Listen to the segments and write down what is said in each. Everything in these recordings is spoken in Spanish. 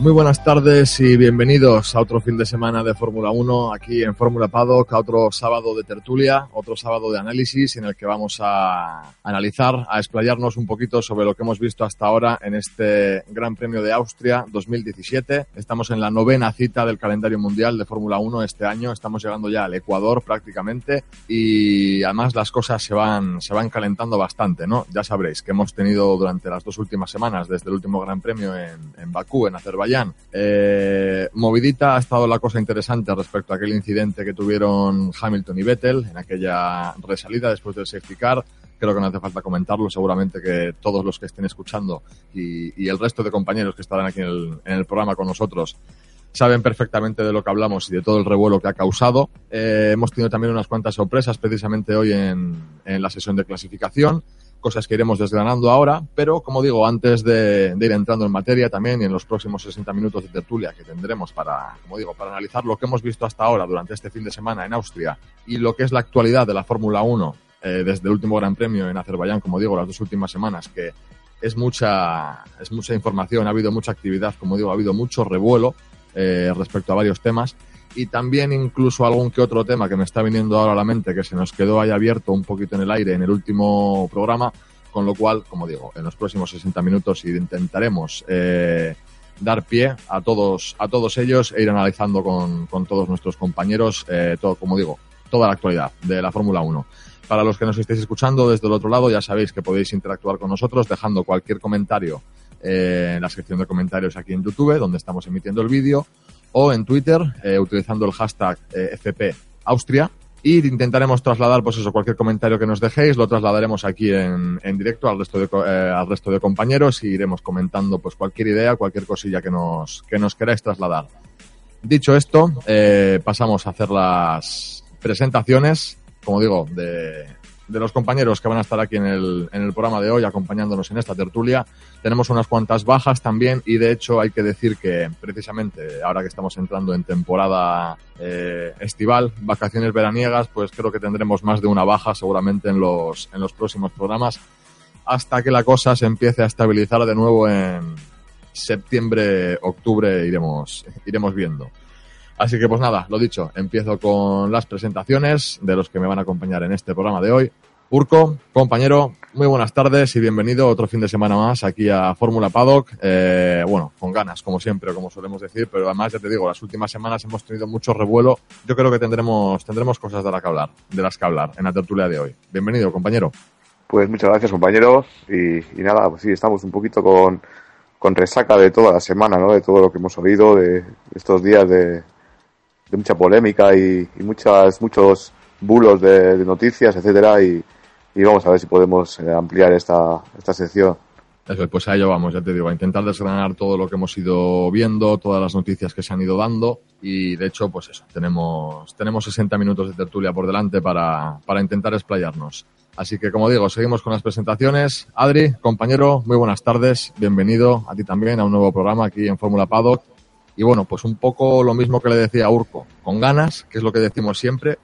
Muy buenas tardes y bienvenidos a otro fin de semana de Fórmula 1 aquí en Fórmula Paddock, a otro sábado de tertulia, otro sábado de análisis en el que vamos a analizar, a explayarnos un poquito sobre lo que hemos visto hasta ahora en este Gran Premio de Austria 2017. Estamos en la novena cita del calendario mundial de Fórmula 1 este año, estamos llegando ya al Ecuador prácticamente y además las cosas se van, se van calentando bastante, ¿no? Ya sabréis que hemos tenido durante las dos últimas semanas, desde el último Gran Premio en, en Bakú, en Azerbaiyán, eh, movidita ha estado la cosa interesante respecto a aquel incidente que tuvieron Hamilton y Vettel en aquella resalida después del safety car. Creo que no hace falta comentarlo, seguramente que todos los que estén escuchando y, y el resto de compañeros que estarán aquí en el, en el, programa con nosotros saben perfectamente de lo que hablamos y de todo el revuelo que ha causado. Eh, hemos tenido también unas cuantas sorpresas precisamente hoy en, en la sesión de clasificación cosas que iremos desgranando ahora, pero como digo, antes de, ir entrando en materia también y en los próximos 60 minutos de tertulia que tendremos para, como digo, para analizar lo que hemos visto hasta ahora durante este fin de semana en Austria y lo que es la actualidad de la Fórmula 1 eh, desde el último Gran Premio en Azerbaiyán, como digo, las dos últimas semanas, que es mucha, es mucha información, ha habido mucha actividad, como digo, ha habido mucho revuelo eh, respecto a varios temas y también incluso algún que otro tema que me está viniendo ahora a la mente que se nos quedó ahí abierto un poquito en el aire en el último programa, con lo cual, como digo, en los próximos 60 minutos intentaremos eh, dar pie a todos, a todos ellos e ir analizando con, todos nuestros compañeros, eh, todo, como digo, toda la actualidad de la Fórmula 1. Para los que nos estéis escuchando desde el otro lado, ya sabéis que podéis interactuar con nosotros dejando cualquier comentario eh, en la sección de comentarios aquí en YouTube, donde estamos emitiendo el vídeo, o en Twitter eh, utilizando el hashtag eh, FP Austria. Y intentaremos trasladar pues eso cualquier comentario que nos dejéis lo trasladaremos aquí en, en directo al resto de eh, al resto de compañeros y iremos comentando pues cualquier idea cualquier cosilla que nos que nos queráis trasladar. Dicho esto eh, pasamos a hacer las presentaciones como digo de de los compañeros que van a estar aquí en el, en el programa de hoy acompañándonos en esta tertulia. Tenemos unas cuantas bajas también y de hecho hay que decir que precisamente ahora que estamos entrando en temporada eh, estival, vacaciones veraniegas, pues creo que tendremos más de una baja seguramente en los, en los próximos programas hasta que la cosa se empiece a estabilizar de nuevo en septiembre, octubre iremos, iremos viendo. Así que pues nada, lo dicho, empiezo con las presentaciones de los que me van a acompañar en este programa de hoy. Urco, compañero, muy buenas tardes y bienvenido otro fin de semana más aquí a Fórmula Paddock. Eh, bueno, con ganas, como siempre, como solemos decir, pero además ya te digo, las últimas semanas hemos tenido mucho revuelo. Yo creo que tendremos, tendremos cosas de las que hablar, de las que hablar en la tertulia de hoy. Bienvenido, compañero. Pues muchas gracias, compañero. Y, y nada, pues sí, estamos un poquito con, con resaca de toda la semana, ¿no? De todo lo que hemos oído, de estos días de, de mucha polémica y, y, muchas muchos bulos de, de noticias, etcétera y, y, vamos a ver si podemos eh, ampliar esta, esta sección. Eso, pues a ello vamos, ya te digo, a intentar desgranar todo lo que hemos ido viendo, todas las noticias que se han ido dando y de hecho, pues eso, tenemos, tenemos 60 minutos de tertulia por delante para, para intentar explayarnos. Así que, como digo, seguimos con las presentaciones. Adri, compañero, muy buenas tardes, bienvenido a ti también a un nuevo programa aquí en Fórmula Paddock. Y bueno, pues un poco lo mismo que le decía a Urco, con ganas, que es lo que decimos siempre,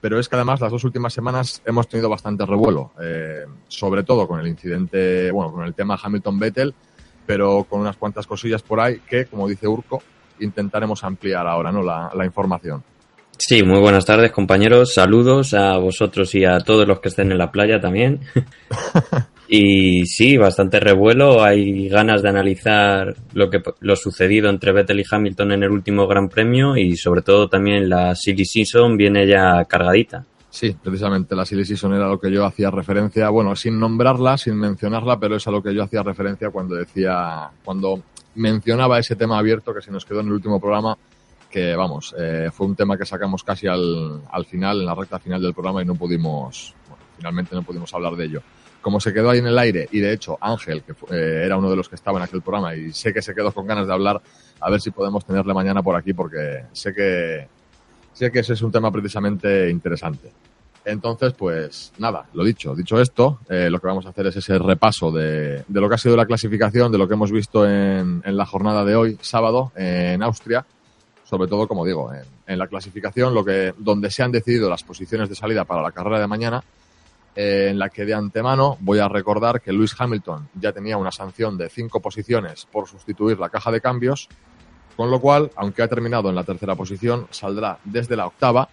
pero es que además las dos últimas semanas hemos tenido bastante revuelo, eh, sobre todo con el incidente, bueno, con el tema Hamilton-Vettel, pero con unas cuantas cosillas por ahí que, como dice Urco, intentaremos ampliar ahora, ¿no? La, la información. Sí, muy buenas tardes compañeros, saludos a vosotros y a todos los que estén en la playa también. Y sí, bastante revuelo. Hay ganas de analizar lo que lo sucedido entre Vettel y Hamilton en el último Gran Premio y sobre todo también la Silly Season viene ya cargadita. Sí, precisamente la Silly Season era lo que yo hacía referencia, bueno, sin nombrarla, sin mencionarla, pero es a lo que yo hacía referencia cuando decía, cuando mencionaba ese tema abierto que se nos quedó en el último programa, que vamos, eh, fue un tema que sacamos casi al, al final, en la recta final del programa y no pudimos, bueno, finalmente no pudimos hablar de ello. Como se quedó ahí en el aire y de hecho Ángel, que eh, era uno de los que estaba en aquel programa y sé que se quedó con ganas de hablar, a ver si podemos tenerle mañana por aquí porque sé que, sé que ese es un tema precisamente interesante. Entonces, pues nada, lo dicho. Dicho esto, eh, lo que vamos a hacer es ese repaso de, lo que ha sido la clasificación, de lo que hemos visto en, en la jornada de hoy, sábado, en Austria. Sobre todo, como digo, en, en la clasificación, lo que, donde se han decidido las posiciones de salida para la carrera de mañana, eh, en la que de antemano voy a recordar que Lewis Hamilton ya tenía una sanción de cinco posiciones por sustituir la caja de cambios, con lo cual, aunque ha terminado en la tercera posición, saldrá desde la octava.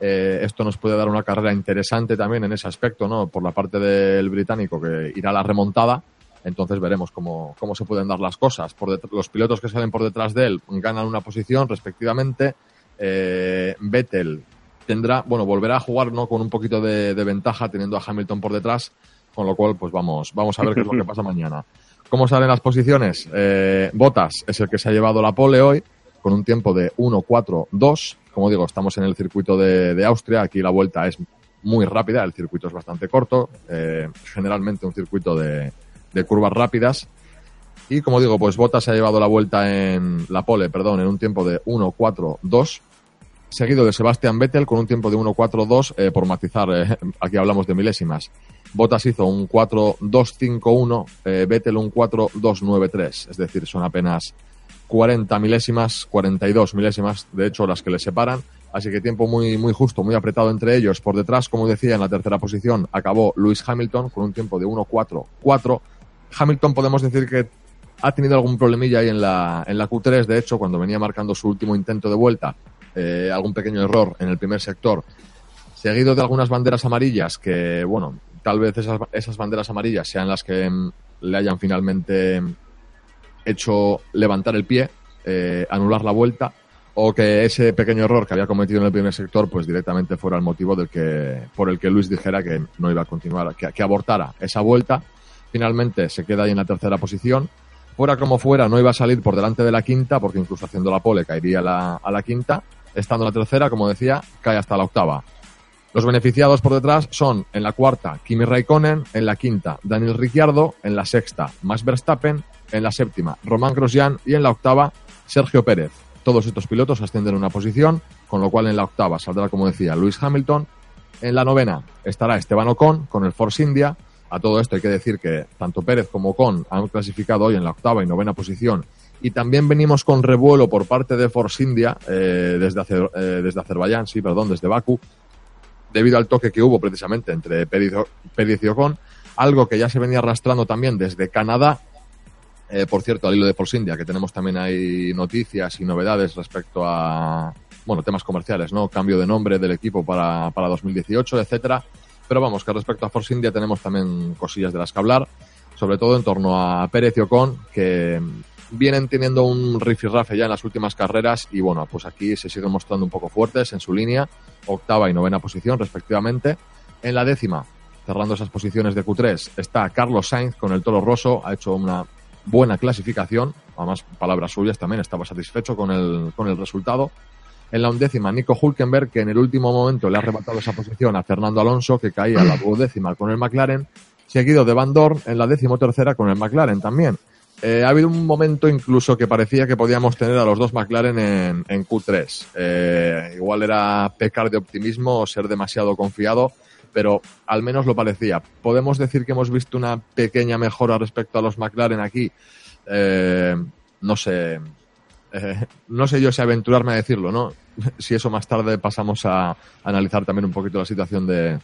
Eh, esto nos puede dar una carrera interesante también en ese aspecto, ¿no? Por la parte del británico que irá a la remontada. Entonces veremos cómo, cómo se pueden dar las cosas. Por los pilotos que salen por detrás de él ganan una posición respectivamente. Eh, Vettel tendrá, bueno, volverá a jugar ¿no? con un poquito de, de ventaja teniendo a Hamilton por detrás, con lo cual pues vamos, vamos a ver qué es lo que pasa mañana. ¿Cómo salen las posiciones? Eh, Bottas es el que se ha llevado la pole hoy con un tiempo de 1-4-2. Como digo, estamos en el circuito de, de Austria. Aquí la vuelta es muy rápida, el circuito es bastante corto, eh, generalmente un circuito de, de curvas rápidas. Y como digo, pues Bottas se ha llevado la vuelta en la pole, perdón, en un tiempo de 1-4-2 seguido de Sebastian Vettel con un tiempo de 1-4-2, eh, por matizar, eh, aquí hablamos de milésimas. Bottas hizo un 4-2-5-1, eh, Vettel un 4-2-9-3, es decir, son apenas 40 milésimas, 42 milésimas, de hecho, las que le separan. Así que tiempo muy, muy justo, muy apretado entre ellos. Por detrás, como decía, en la tercera posición acabó Lewis Hamilton con un tiempo de 1-4-4. Hamilton podemos decir que ha tenido algún problemilla ahí en la, en la Q3, de hecho, cuando venía marcando su último intento de vuelta, eh, algún pequeño error en el primer sector, seguido de algunas banderas amarillas que, bueno, tal vez esas, banderas amarillas sean las que mm, le hayan finalmente hecho levantar el pie, eh, anular la vuelta, o que ese pequeño error que había cometido en el primer sector, pues directamente fuera el motivo del que, por el que Luis dijera que no iba a continuar, que, abortara esa vuelta. Finalmente se queda ahí en la tercera posición. Fuera como fuera, no iba a salir por delante de la quinta, porque incluso haciendo la pole caería a la quinta. Estando la tercera, como decía, cae hasta la octava. Los beneficiados por detrás son en la cuarta Kimi Raikkonen, en la quinta Daniel Ricciardo, en la sexta Max Verstappen, en la séptima Román Grosjean y en la octava Sergio Pérez. Todos estos pilotos ascienden una posición, con lo cual en la octava saldrá, como decía, Luis Hamilton. En la novena estará Esteban Ocon con el Force India. A todo esto hay que decir que tanto Pérez como Ocon han clasificado hoy en la octava y novena posición. Y también venimos con revuelo por parte de Force India eh, desde, Azer- eh, desde Azerbaiyán, sí, perdón, desde Bakú, debido al toque que hubo precisamente entre Pérez y Ocon, algo que ya se venía arrastrando también desde Canadá. Eh, por cierto, al hilo de Force India, que tenemos también ahí noticias y novedades respecto a, bueno, temas comerciales, ¿no? Cambio de nombre del equipo para, para 2018, etcétera. Pero vamos, que respecto a Force India tenemos también cosillas de las que hablar, sobre todo en torno a Pérez y Ocon, que vienen teniendo un rifirrafe ya en las últimas carreras y bueno, pues aquí se siguen mostrando un poco fuertes en su línea, octava y novena posición respectivamente. En la décima, cerrando esas posiciones de Q3, está Carlos Sainz con el Toro Rosso, ha hecho una buena clasificación, además palabras suyas también, estaba satisfecho con el, con el resultado. En la undécima, Nico Hulkenberg, que en el último momento le ha arrebatado esa posición a Fernando Alonso, que caía a la duodécima con el McLaren, seguido de Van Dorn en la decimotercera con el McLaren también. Eh, ha habido un momento incluso que parecía que podíamos tener a los dos McLaren en, en Q3. Eh, igual era pecar de optimismo o ser demasiado confiado, pero al menos lo parecía. Podemos decir que hemos visto una pequeña mejora respecto a los McLaren aquí. Eh, no sé, eh, no sé yo si aventurarme a decirlo, ¿no? Si eso más tarde pasamos a, analizar también un poquito la situación de,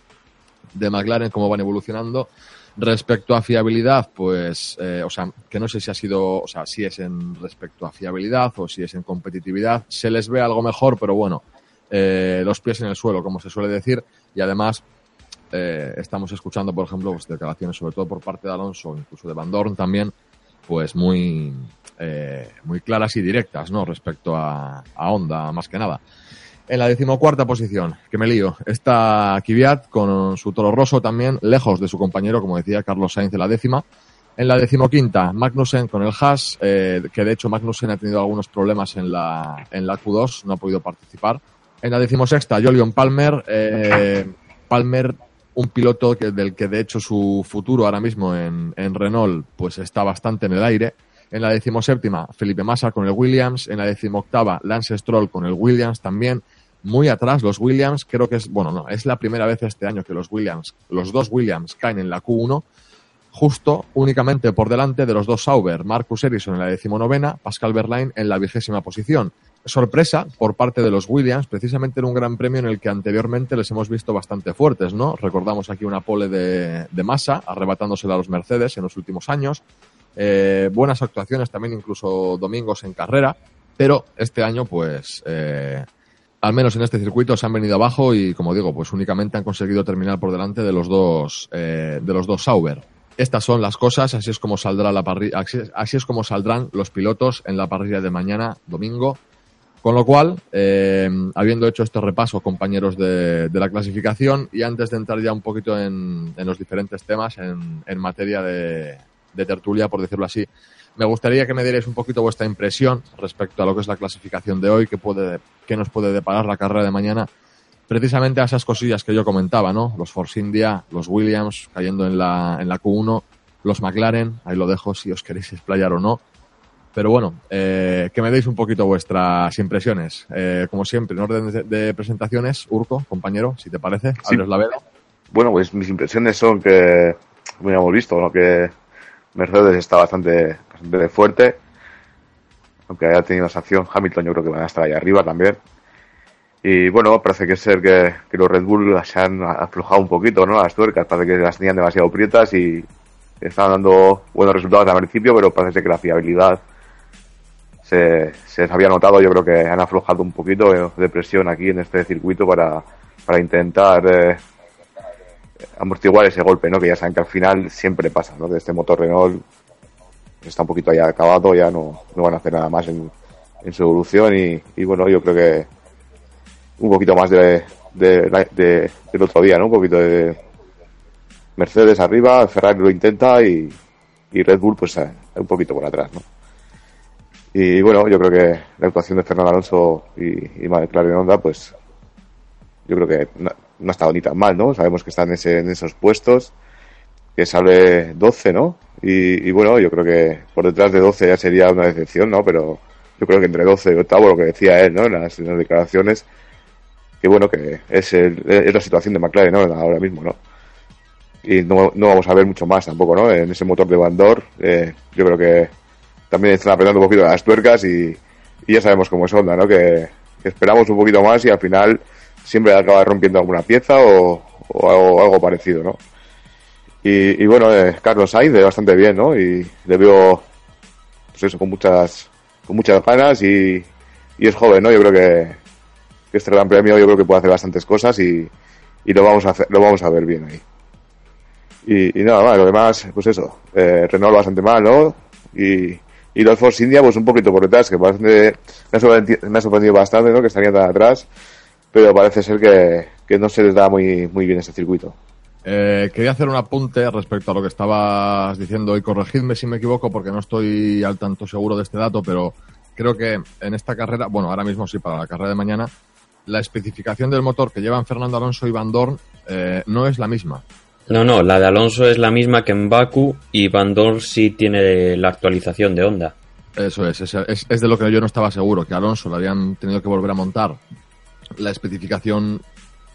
de McLaren, cómo van evolucionando. Respecto a fiabilidad, pues, eh, o sea, que no sé si ha sido, o sea, si es en respecto a fiabilidad o si es en competitividad, se les ve algo mejor, pero bueno, eh, los pies en el suelo, como se suele decir, y además eh, estamos escuchando, por ejemplo, pues, declaraciones, sobre todo por parte de Alonso, incluso de Van Dorn también, pues muy, eh, muy claras y directas, ¿no? Respecto a, a Honda, más que nada. En la decimocuarta posición, que me lío, está Kvyat con su Toro Rosso también, lejos de su compañero, como decía Carlos Sainz en la décima. En la decimoquinta, Magnussen con el Haas, eh, que de hecho Magnussen ha tenido algunos problemas en la, en la Q2, no ha podido participar. En la decimosexta, Jolion Palmer. Eh, Palmer, un piloto del que de hecho su futuro ahora mismo en, en Renault pues está bastante en el aire. En la decimoséptima, Felipe Massa con el Williams. En la decimoctava, Lance Stroll con el Williams también. Muy atrás, los Williams, creo que es, bueno, no, es la primera vez este año que los Williams, los dos Williams caen en la Q1 justo únicamente por delante de los dos Sauber, Marcus Ericsson en la decimonovena, Pascal Verlaine en la vigésima posición. Sorpresa por parte de los Williams, precisamente en un gran premio en el que anteriormente les hemos visto bastante fuertes, ¿no? Recordamos aquí una pole de, de masa, arrebatándosela a los Mercedes en los últimos años. Eh, buenas actuaciones también, incluso domingos en carrera, pero este año, pues, eh, al menos en este circuito se han venido abajo y, como digo, pues únicamente han conseguido terminar por delante de los dos, eh, de los dos Sauber. Estas son las cosas, así es como saldrá la parrilla, así, es como saldrán los pilotos en la parrilla de mañana, domingo. Con lo cual, eh, habiendo hecho este repaso, compañeros de, de, la clasificación, y antes de entrar ya un poquito en, en los diferentes temas, en, en materia de, de, tertulia, por decirlo así, me gustaría que me dierais un poquito vuestra impresión respecto a lo que es la clasificación de hoy, qué, puede, qué nos puede deparar la carrera de mañana, precisamente a esas cosillas que yo comentaba, ¿no? Los Force India, los Williams cayendo en la, en la Q1, los McLaren, ahí lo dejo si os queréis explayar o no. Pero bueno, eh, que me deis un poquito vuestras impresiones. Eh, como siempre, en orden de, de, presentaciones, Urco, compañero, si te parece, sí. abres la vela. Bueno, pues mis impresiones son que, como ya hemos visto, ¿no? que Mercedes está bastante, bastante fuerte, aunque haya tenido esa acción. Hamilton yo creo que van a estar ahí arriba también. Y bueno, parece que ser que, que, los Red Bull se han aflojado un poquito, ¿no? Las tuercas, parece que las tenían demasiado prietas y estaban dando buenos resultados al principio, pero parece que la fiabilidad se, se había notado. Yo creo que han aflojado un poquito de presión aquí en este circuito para, para intentar eh, amortiguar ese golpe, ¿no? Que ya saben que al final siempre pasa, ¿no? Que este motor Renault está un poquito ya acabado, ya no, no van a hacer nada más en, en su evolución y, bueno, yo creo que un poquito más de, de, de, del otro día, ¿no? Un poquito de Mercedes arriba, Ferrari lo intenta y, y Red Bull pues eh, un poquito por atrás, ¿no? Y bueno, yo creo que la actuación de Fernando Alonso y, y McLaren Honda, pues yo creo que no, no, ha estado ni tan mal, ¿no? Sabemos que están en, ese, en esos puestos, que sale 12, ¿no? Y, y, bueno, yo creo que por detrás de 12 ya sería una decepción, ¿no? Pero yo creo que entre 12 y octavo, lo que decía él, ¿no? En las, declaraciones, que bueno, que es, el, es la situación de McLaren ¿no? ahora mismo, ¿no? Y no, no, vamos a ver mucho más tampoco, ¿no? En ese motor de Bandor, eh, yo creo que también están apretando un poquito las tuercas y, y ya sabemos cómo es Honda, ¿no? Que, esperamos un poquito más y al final siempre acaba rompiendo alguna pieza o, o algo, parecido, ¿no? Y, y bueno, eh, Carlos Sainz bastante bien, ¿no? Y le veo, pues eso, con muchas, con muchas ganas y, y es joven, ¿no? Yo creo que, este gran premio yo creo que puede hacer bastantes cosas y, y lo vamos a hacer, lo vamos a ver bien ahí. Y, y nada más, lo demás, pues eso, eh, Renault bastante mal, ¿no? Y, y los Force India, pues un poquito por detrás, que bastante, me, ha sorprendido, me ha sorprendido bastante, ¿no? Que estarían tan atrás, pero parece ser que, que no se les da muy, muy bien este circuito. Eh, quería hacer un apunte respecto a lo que estabas diciendo y corregidme si me equivoco porque no estoy al tanto seguro de este dato, pero creo que en esta carrera, bueno, ahora mismo sí, para la carrera de mañana, la especificación del motor que llevan Fernando Alonso y Van Dorn eh, no es la misma. No, no, la de Alonso es la misma que en Baku y Van Dorn sí tiene la actualización de Honda. Eso es, es, es, es de lo que yo no estaba seguro, que Alonso le habían tenido que volver a montar la especificación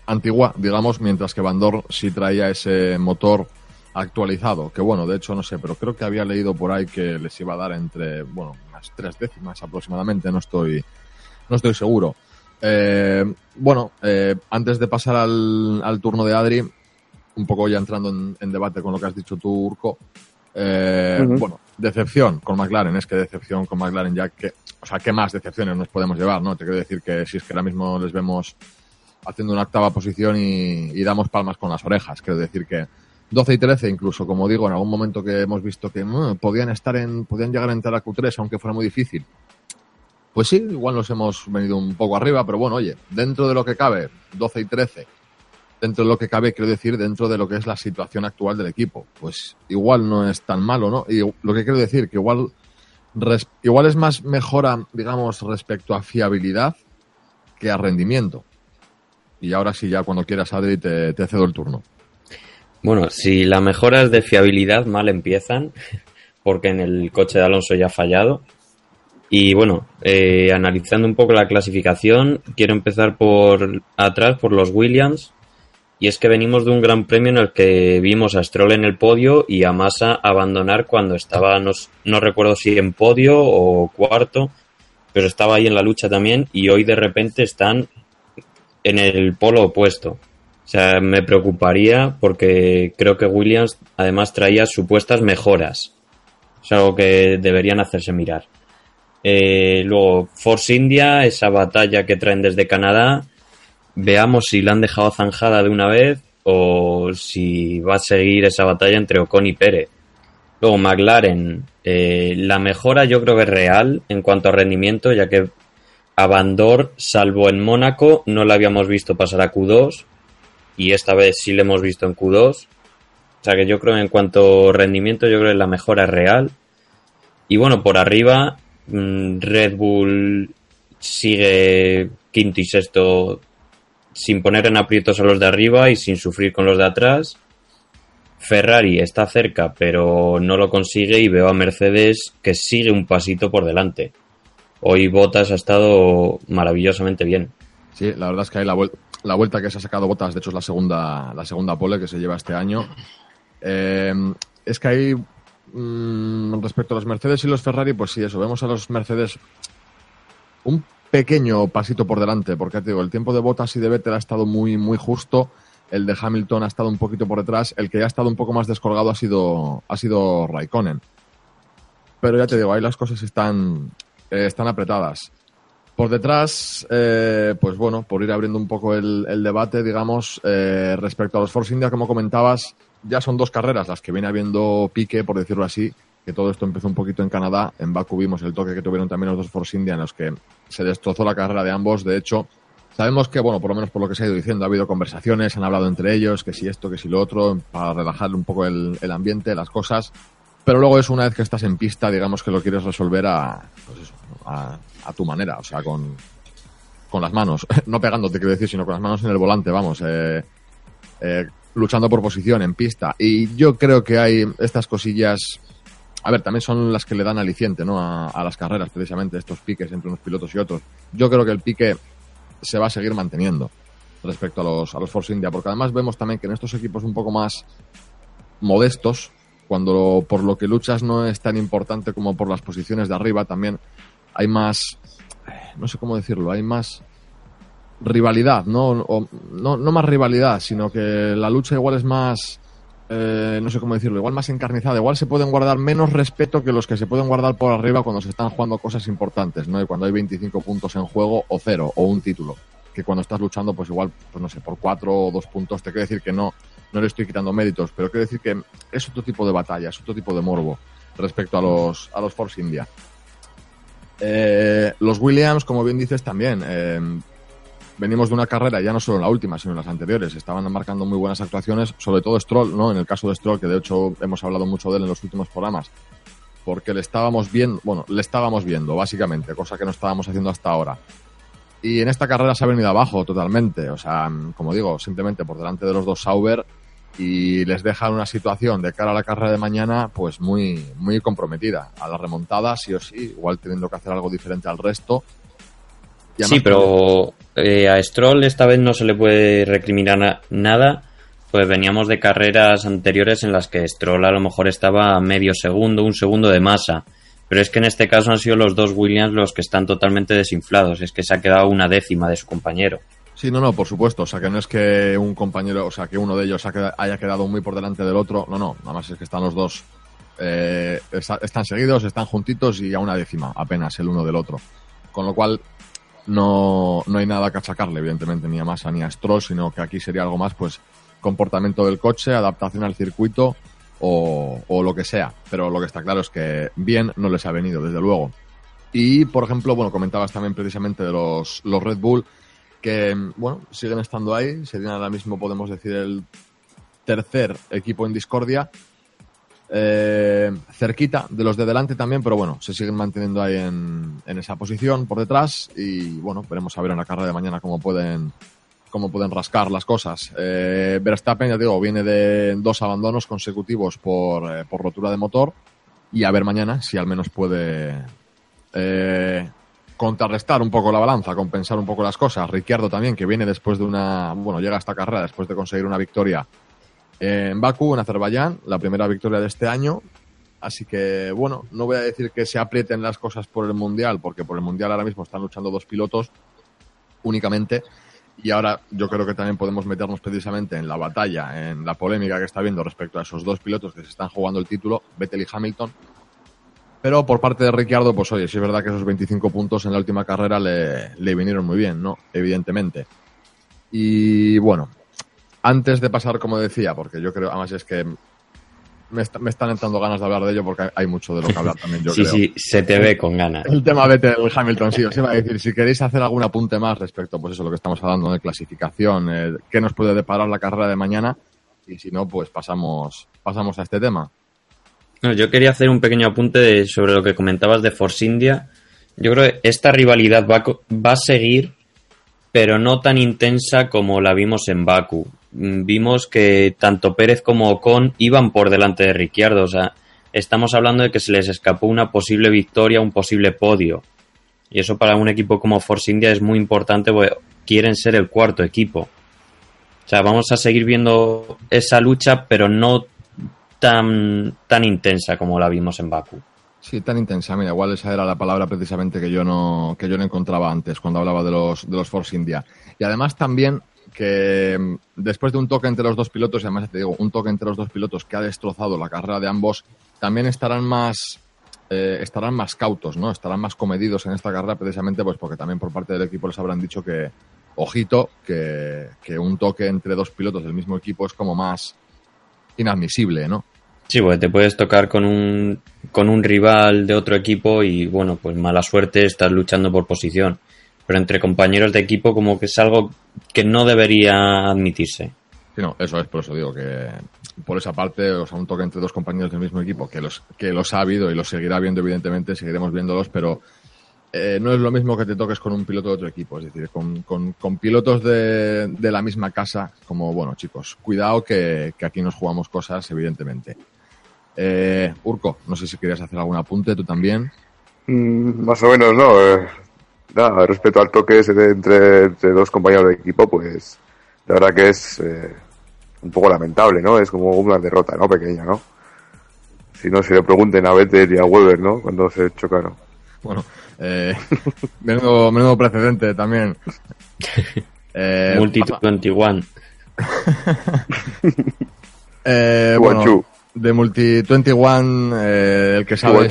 antigua, digamos, mientras que Van Dorn sí traía ese motor actualizado, que bueno, de hecho no sé, pero creo que había leído por ahí que les iba a dar entre, bueno, unas tres décimas aproximadamente, no estoy, no estoy seguro. Eh, bueno, eh, antes de pasar al, al, turno de Adri, un poco ya entrando en, en, debate con lo que has dicho tú, Urco. Eh, uh -huh. Bueno, decepción con McLaren, es que decepción con McLaren, ya que, o sea, ¿qué más decepciones nos podemos llevar, no? Te quiero decir que si es que ahora mismo les vemos haciendo una octava posición y, damos palmas con las orejas, quiero decir que 12 y 13 incluso, como digo, en algún momento que hemos visto que mmm, podían estar en, podían llegar a entrar a Q3 aunque fuera muy difícil pues sí, igual nos hemos venido un poco arriba, pero bueno, oye, dentro de lo que cabe, 12 y 13, dentro de lo que cabe, quiero decir, dentro de lo que es la situación actual del equipo, pues igual no es tan malo, ¿no? Y lo que quiero decir, que igual, igual es más mejora, digamos, respecto a fiabilidad que a rendimiento. Y ahora sí, ya cuando quieras, Adri, te, te cedo el turno. Bueno, si la mejora es de fiabilidad, mal empiezan, porque en el coche de Alonso ya ha fallado. Y bueno, eh, analizando un poco la clasificación, quiero empezar por atrás, por los Williams. Y es que venimos de un gran premio en el que vimos a Stroll en el podio y a Massa abandonar cuando estaba, no, no recuerdo si en podio o cuarto, pero estaba ahí en la lucha también. Y hoy de repente están en el polo opuesto. O sea, me preocuparía porque creo que Williams además traía supuestas mejoras. Es algo que deberían hacerse mirar. Eh, luego, Force India, esa batalla que traen desde Canadá. Veamos si la han dejado zanjada de una vez o si va a seguir esa batalla entre Ocon y Pérez. Luego, McLaren, eh, la mejora yo creo que es real en cuanto a rendimiento, ya que a Bandor, salvo en Mónaco, no la habíamos visto pasar a Q2 y esta vez sí le hemos visto en Q2. O sea que yo creo en cuanto rendimiento, yo creo que la mejora es real. Y bueno, por arriba, mm, Red Bull sigue quinto y sexto sin poner en aprietos a los de arriba y sin sufrir con los de atrás. Ferrari está cerca, pero no lo consigue y veo a Mercedes que sigue un pasito por delante. Hoy Bottas ha estado maravillosamente bien. Sí, la verdad es que hay la, vuel- la vuelta que se ha sacado Botas, de hecho es la segunda, la segunda pole que se lleva este año. Eh, es que hay, mm, respecto a los Mercedes y los Ferrari, pues sí, eso, vemos a los Mercedes un pequeño pasito por delante, porque te digo, el tiempo de Botas y de Vettel ha estado muy, muy justo, el de Hamilton ha estado un poquito por detrás, el que ha estado un poco más descolgado ha sido, ha sido Raikkonen. Pero ya te digo, ahí las cosas están, eh, están apretadas. Por detrás, eh, pues bueno, por ir abriendo un poco el, debate, digamos, eh, respecto a los Force India, como comentabas, ya son dos carreras las que viene habiendo pique, por decirlo así, que todo esto empezó un poquito en Canadá. En Baku vimos el toque que tuvieron también los dos Force India en los que se destrozó la carrera de ambos. De hecho, sabemos que, bueno, por lo menos por lo que se ha ido diciendo, ha habido conversaciones, han hablado entre ellos, que si esto, que si lo otro, para relajar un poco el, ambiente, las cosas. Pero luego es una vez que estás en pista, digamos que lo quieres resolver a, pues a, tu manera, o sea, con, con las manos, no pegándote, quiero decir, sino con las manos en el volante, vamos, eh, eh, luchando por posición en pista. Y yo creo que hay estas cosillas, a ver, también son las que le dan aliciente, ¿no? A, a las carreras, precisamente, estos piques entre unos pilotos y otros. Yo creo que el pique se va a seguir manteniendo respecto a los, a los Force India, porque además vemos también que en estos equipos un poco más modestos, cuando por lo que luchas no es tan importante como por las posiciones de arriba, también hay más, no sé cómo decirlo, hay más rivalidad, ¿no? No, no más rivalidad, sino que la lucha igual es más, eh, no sé cómo decirlo, igual más encarnizada, igual se pueden guardar menos respeto que los que se pueden guardar por arriba cuando se están jugando cosas importantes, ¿no? Y cuando hay 25 puntos en juego o cero o un título, que cuando estás luchando pues igual, pues no sé, por cuatro o dos puntos, te quiero decir que no, no le estoy quitando méritos, pero quiero decir que es otro tipo de batalla, es otro tipo de morbo respecto a los, a los Force India. Eh, los Williams, como bien dices, también. eh, venimos de una carrera, ya no solo en la última, sino en las anteriores. Estaban marcando muy buenas actuaciones, sobre todo Stroll, ¿no? En el caso de Stroll, que de hecho hemos hablado mucho de él en los últimos programas. Porque le estábamos viendo, bueno, le estábamos viendo, básicamente, cosa que no estábamos haciendo hasta ahora. Y en esta carrera se ha venido abajo totalmente. O sea, como digo, simplemente por delante de los dos Sauber y les deja una situación de cara a la carrera de mañana, pues muy, muy comprometida. A la remontada, sí o sí, igual teniendo que hacer algo diferente al resto. Sí, pero eh, a Stroll esta vez no se le puede recriminar na- nada, pues veníamos de carreras anteriores en las que Stroll a lo mejor estaba a medio segundo, un segundo de masa. Pero es que en este caso han sido los dos Williams los que están totalmente desinflados. Es que se ha quedado una décima de su compañero. Sí, no, no, por supuesto. O sea, que no es que un compañero, o sea, que uno de ellos haya quedado muy por delante del otro. No, no, nada más es que están los dos, eh, están seguidos, están juntitos y a una décima apenas el uno del otro. Con lo cual, no, no hay nada que achacarle, evidentemente, ni a Massa ni a Stroll, sino que aquí sería algo más, pues, comportamiento del coche, adaptación al circuito o, o lo que sea. Pero lo que está claro es que bien no les ha venido, desde luego. Y, por ejemplo, bueno, comentabas también precisamente de los, los Red Bull, que, bueno, siguen estando ahí. Serían ahora mismo, podemos decir, el tercer equipo en discordia. Eh, cerquita de los de delante también, pero bueno, se siguen manteniendo ahí en, en esa posición por detrás. Y, bueno, veremos a ver en la carrera de mañana cómo pueden cómo pueden rascar las cosas. Eh, Verstappen, ya digo, viene de dos abandonos consecutivos por, eh, por rotura de motor y a ver mañana si al menos puede eh, contrarrestar un poco la balanza, compensar un poco las cosas. Ricciardo también, que viene después de una, bueno, llega a esta carrera después de conseguir una victoria en Baku, en Azerbaiyán, la primera victoria de este año. Así que, bueno, no voy a decir que se aprieten las cosas por el Mundial, porque por el Mundial ahora mismo están luchando dos pilotos únicamente. Y ahora yo creo que también podemos meternos precisamente en la batalla, en la polémica que está habiendo respecto a esos dos pilotos que se están jugando el título, Vettel y Hamilton. Pero por parte de Ricciardo, pues oye, sí es verdad que esos 25 puntos en la última carrera le, le vinieron muy bien, ¿no? Evidentemente. Y bueno, antes de pasar, como decía, porque yo creo, además es que me, est- me están entrando ganas de hablar de ello porque hay mucho de lo que hablar también, yo sí, creo. sí, se te ve con ganas. El tema Vettel Hamilton, sí, os iba a decir, si queréis hacer algún apunte más respecto, pues eso, lo que estamos hablando de clasificación, eh, qué nos puede deparar la carrera de mañana, y si no, pues pasamos, pasamos a este tema. No, yo quería hacer un pequeño apunte sobre lo que comentabas de Force India. Yo creo que esta rivalidad va, va a seguir, pero no tan intensa como la vimos en Baku. Mm, Vimos que tanto Pérez como Ocon iban por delante de Ricciardo. O sea, estamos hablando de que se les escapó una posible victoria, un posible podio. Y eso para un equipo como Force India es muy importante porque quieren ser el cuarto equipo. O sea, vamos a seguir viendo esa lucha, pero no tan, tan intensa como la vimos en Baku. Sí, tan intensa, mira, igual esa era la palabra precisamente que yo no, que yo no encontraba antes cuando hablaba de los, de los Force India. Y además también que mm, después de un toque entre los dos pilotos, y además te digo, un toque entre los dos pilotos que ha destrozado la carrera de ambos, también estarán más, eh, estarán más cautos, ¿no? Estarán más comedidos en esta carrera precisamente pues porque también por parte del equipo les habrán dicho que, ojito, que, que un toque entre dos pilotos del mismo equipo es como más inadmisible, ¿no? Sí, porque te puedes tocar con un, con un rival de otro equipo y, bueno, pues mala suerte, estás luchando por posición. Pero entre compañeros de equipo como que es algo que no debería admitirse. Sí, no, eso es, por eso digo que por esa parte, o sea, un toque entre dos compañeros del mismo equipo, que los, que los ha habido y los seguirá viendo, evidentemente, seguiremos viéndolos, pero eh, no es lo mismo que te toques con un piloto de otro equipo, es decir, con, con, pilotos de, de la misma casa, como, bueno, chicos, cuidado que, que aquí nos jugamos cosas, evidentemente. Eh, Urco, no sé si querías hacer algún apunte, tú también. Mm, más o menos, ¿no? Eh, nada, respecto al toque entre dos compañeros de equipo, pues la verdad que es eh, un poco lamentable, ¿no? Es como una derrota, ¿no? Pequeña, ¿no? Si no, se le pregunten a Vettel y a Weber, ¿no? Cuando se chocaron. Bueno, eh, menudo, menudo precedente también. Eh, Multi pasa- 21. Eh, bueno, de Multi 21, eh, el que sabe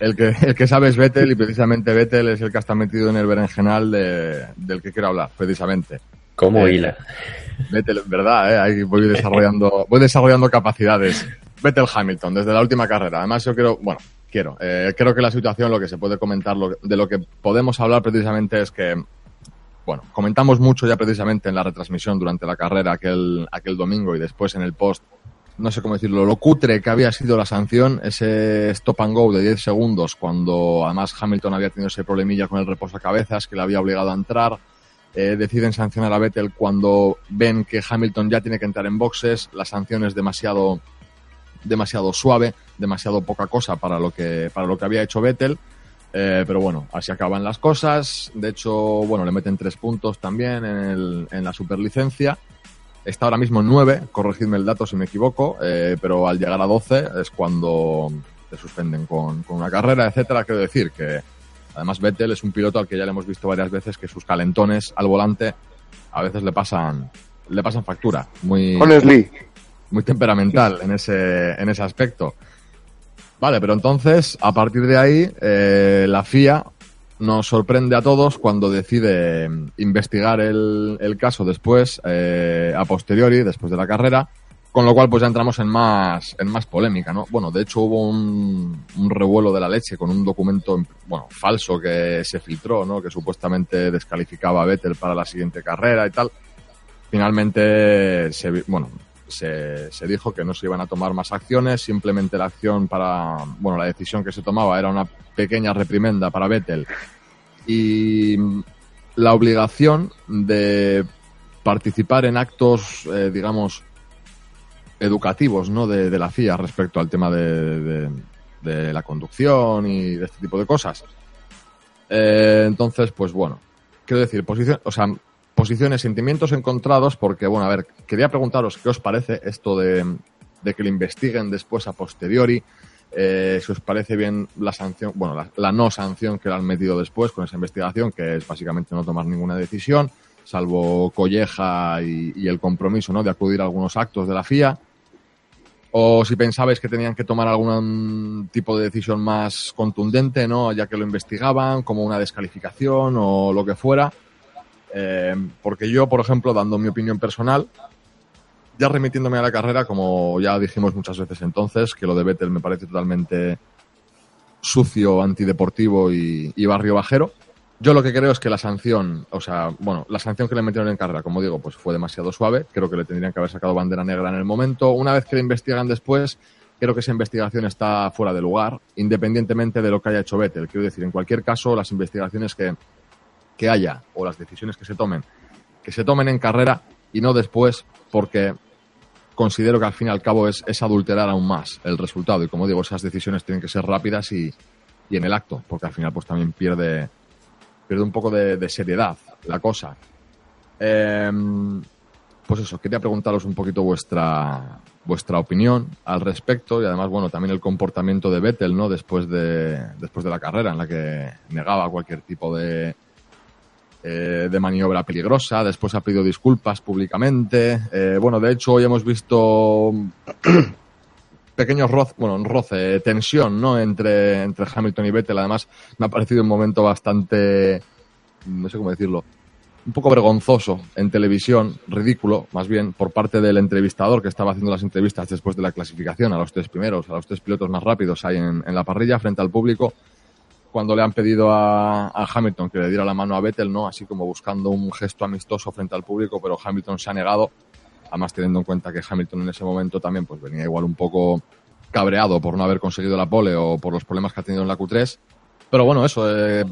el que, el que sabe es Vettel y precisamente Vettel es el que está metido en el berenjenal de, del que quiero hablar, precisamente. Como Eh, hila. Vettel, verdad, eh, ahí voy desarrollando, voy desarrollando capacidades. Vettel Hamilton, desde la última carrera. Además, yo quiero, bueno, quiero, eh, creo que la situación, lo que se puede comentar, lo, de lo que podemos hablar precisamente es que, bueno, comentamos mucho ya precisamente en la retransmisión durante la carrera aquel, aquel domingo y después en el post, no sé cómo decirlo, lo cutre que había sido la sanción, ese stop and go de 10 segundos, cuando además Hamilton había tenido ese problemilla con el reposacabezas que le había obligado a entrar. Eh, deciden sancionar a Vettel cuando ven que Hamilton ya tiene que entrar en boxes, la sanción es demasiado demasiado suave, demasiado poca cosa para lo que para lo que había hecho Vettel. Eh, pero bueno, así acaban las cosas. De hecho, bueno, le meten tres puntos también en, el, en la superlicencia. Está ahora mismo en nueve, corregidme el dato si me equivoco, eh, pero al llegar a 12 es cuando te suspenden con, una carrera, etcétera. Quiero decir que además Vettel es un piloto al que ya le hemos visto varias veces que sus calentones al volante a veces le pasan le pasan factura. Muy, Honestly. Muy temperamental en ese, en ese aspecto. Vale, pero entonces, a partir de ahí, eh, la FIA nos sorprende a todos cuando decide investigar el, el caso después, eh, a posteriori, después de la carrera, Con lo cual, pues ya entramos en más, en más polémica, ¿no? Bueno, de hecho hubo un, un revuelo de la leche con un documento, bueno, falso que se filtró, ¿no? Que supuestamente descalificaba a Vettel para la siguiente carrera y tal. Finalmente, se, bueno, se, dijo que no se iban a tomar más acciones, simplemente la acción para, bueno, la decisión que se tomaba era una pequeña reprimenda para Vettel y la obligación de participar en actos, eh, digamos, educativos ¿no? de, de la FIA respecto al tema de, de- de la conducción y de este tipo de cosas. Eh, entonces, pues bueno, quiero decir, posición, o sea, posiciones, sentimientos encontrados, porque, bueno, a ver, quería preguntaros qué os parece esto de, que le investiguen después a posteriori, eh, si os parece bien la sanción, bueno, la, la no sanción que le han metido después con esa investigación, que es básicamente no tomar ninguna decisión, salvo colleja y, y el compromiso ¿no? de acudir a algunos actos de la FIA. O si pensabais que tenían que tomar algún tipo de decisión más contundente, ¿no? ya que lo investigaban, como una descalificación o lo que fuera. Eh, porque yo, por ejemplo, dando mi opinión personal, ya remitiéndome a la carrera, como ya dijimos muchas veces entonces, que lo de Vettel me parece totalmente sucio, antideportivo y, y barrio bajero. Yo lo que creo es que la sanción, o sea, bueno, la sanción que le metieron en carrera, como digo, pues fue demasiado suave. Creo que le tendrían que haber sacado bandera negra en el momento. Una vez que le investigan después, creo que esa investigación está fuera de lugar, independientemente de lo que haya hecho Vettel. Quiero decir, en cualquier caso, las investigaciones que, que haya o las decisiones que se tomen, que se tomen en carrera y no después, porque considero que al fin y al cabo es, es adulterar aún más el resultado. Y como digo, esas decisiones tienen que ser rápidas y, y en el acto, porque al final pues también pierde, pierde un poco de, seriedad la cosa. Em, pues eso, quería preguntaros un poquito vuestra vuestra opinión al respecto y además bueno también el comportamiento de Vettel no después de después de la carrera en la que negaba cualquier tipo de eh, de maniobra peligrosa después ha pedido disculpas públicamente Eh, bueno de hecho hoy hemos visto pequeños roce, bueno, un roce, tensión, ¿no? Entre, entre Hamilton y Vettel. Además, me ha parecido un momento bastante, no sé cómo decirlo, un poco vergonzoso en televisión, ridículo, más bien, por parte del entrevistador que estaba haciendo las entrevistas después de la clasificación a los tres primeros, a los tres pilotos más rápidos ahí en, en la parrilla frente al público, cuando le han pedido a, Hamilton que le diera la mano a Vettel, ¿no? Así como buscando un gesto amistoso frente al público, pero Hamilton se ha negado además teniendo en cuenta que Hamilton en ese momento también pues venía igual un poco cabreado por no haber conseguido la pole o por los problemas que ha tenido en la Q3. Pero bueno, eso, eh,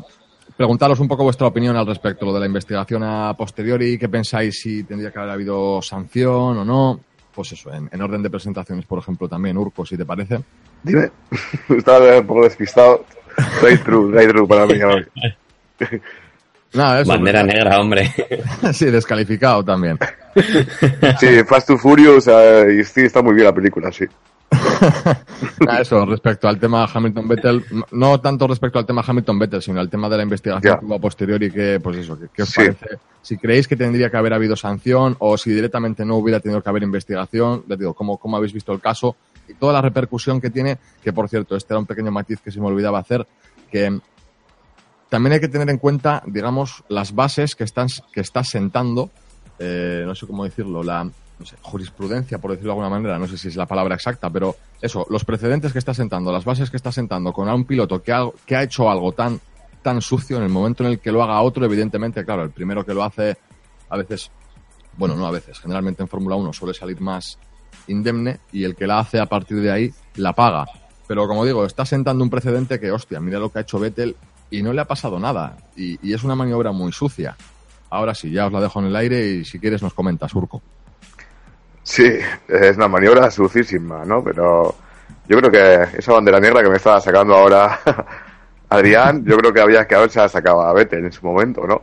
preguntaros un poco vuestra opinión al respecto, lo de la investigación a posteriori, qué pensáis si tendría que haber habido sanción o no. Pues eso, en, en orden de presentaciones, por ejemplo, también, Urco, si te parece. Dime, estaba un poco despistado. Right through, right through para mí eso. Bandera negra, hombre. sí, descalificado también. Sí, Fast to Furious, eh, y sí, está muy bien la película, sí. Eso, respecto al tema Hamilton-Vettel, no- no tanto respecto al tema Hamilton-Vettel, sino al tema de la investigación que hubo a posteriori, que, pues eso, que, ¿qué os Sí. parece? Si creéis que tendría que haber habido sanción o si directamente no hubiera tenido que haber investigación, les digo, ¿cómo, cómo habéis visto el caso? Y toda la repercusión que tiene, que por cierto, este era un pequeño matiz que se me olvidaba hacer, que también hay que tener en cuenta, digamos, las bases que, están, que está sentando, eh, no sé cómo decirlo, la no sé, jurisprudencia, por decirlo de alguna manera, no sé si es la palabra exacta, pero eso, los precedentes que está sentando, las bases que está sentando con a un piloto que ha, que ha hecho algo tan, tan sucio en el momento en el que lo haga otro, evidentemente, claro, el primero que lo hace a veces, bueno, no a veces, generalmente en Fórmula 1 suele salir más indemne y el que la hace a partir de ahí la paga. Pero como digo, está sentando un precedente que, hostia, mira lo que ha hecho Vettel y no le ha pasado nada. Y, es una maniobra muy sucia. Ahora sí, ya os la dejo en el aire y si quieres nos comentas, Urco. Sí, es una maniobra sucísima, ¿no? Pero yo creo que esa bandera negra que me estaba sacando ahora Adrián, yo creo que había que haberse sacado a Vettel en su momento, ¿no?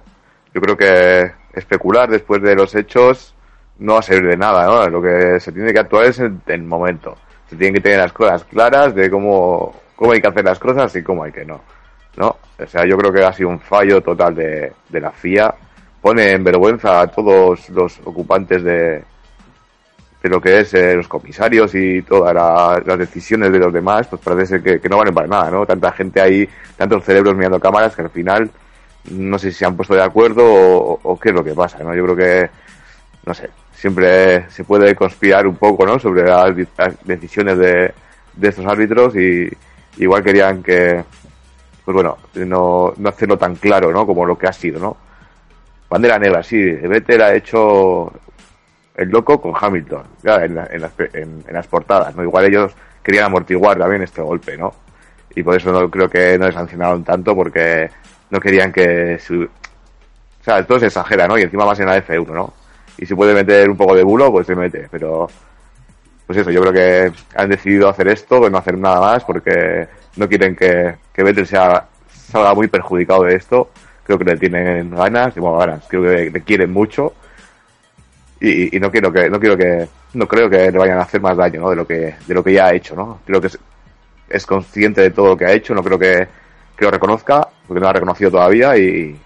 Yo creo que especular después de los hechos no va a servir de nada, ¿no? Lo que se tiene que actuar es en el momento. Se tienen que tener las cosas claras de cómo, cómo hay que hacer las cosas y cómo hay que no. ¿No? O sea, yo creo que ha sido un fallo total de, de la FIA. Pone en vergüenza a todos los ocupantes de, de lo que es eh, los comisarios y todas la- las decisiones de los demás, pues parece que, que no valen para nada, ¿no? Tanta gente ahí, tantos cerebros mirando cámaras que al final no sé si se han puesto de acuerdo o, o qué es lo que pasa, ¿no? Yo creo que no sé, siempre se puede conspirar un poco, ¿no? Sobre las, las decisiones de, de estos árbitros y igual querían que, pues bueno, no, no hacerlo tan claro, ¿no? Como lo que ha sido, ¿no? Bandera negra, sí, Vettel ha hecho el loco con Hamilton, ya, en, la- en las, en- en las portadas, ¿no? Igual ellos querían amortiguar también este golpe, ¿no? Y por eso no creo que no le sancionaron tanto porque no querían que. O sea, todo se exagera, ¿no? Y encima más en la F1, ¿no? Y si puede meter un poco de bulo, pues se mete, pero... Pues eso, yo creo que han decidido hacer esto, no hacer nada más, porque no quieren que, que Vettel sea, salga muy perjudicado de esto. Creo que le tienen ganas, y bueno, ganas, creo que le quieren mucho y, no quiero que no quiero que no creo que le vayan a hacer más daño ¿no? de lo que de lo que ya ha hecho no creo que es, es consciente de todo lo que ha hecho no creo que, que lo reconozca porque no lo ha reconocido todavía y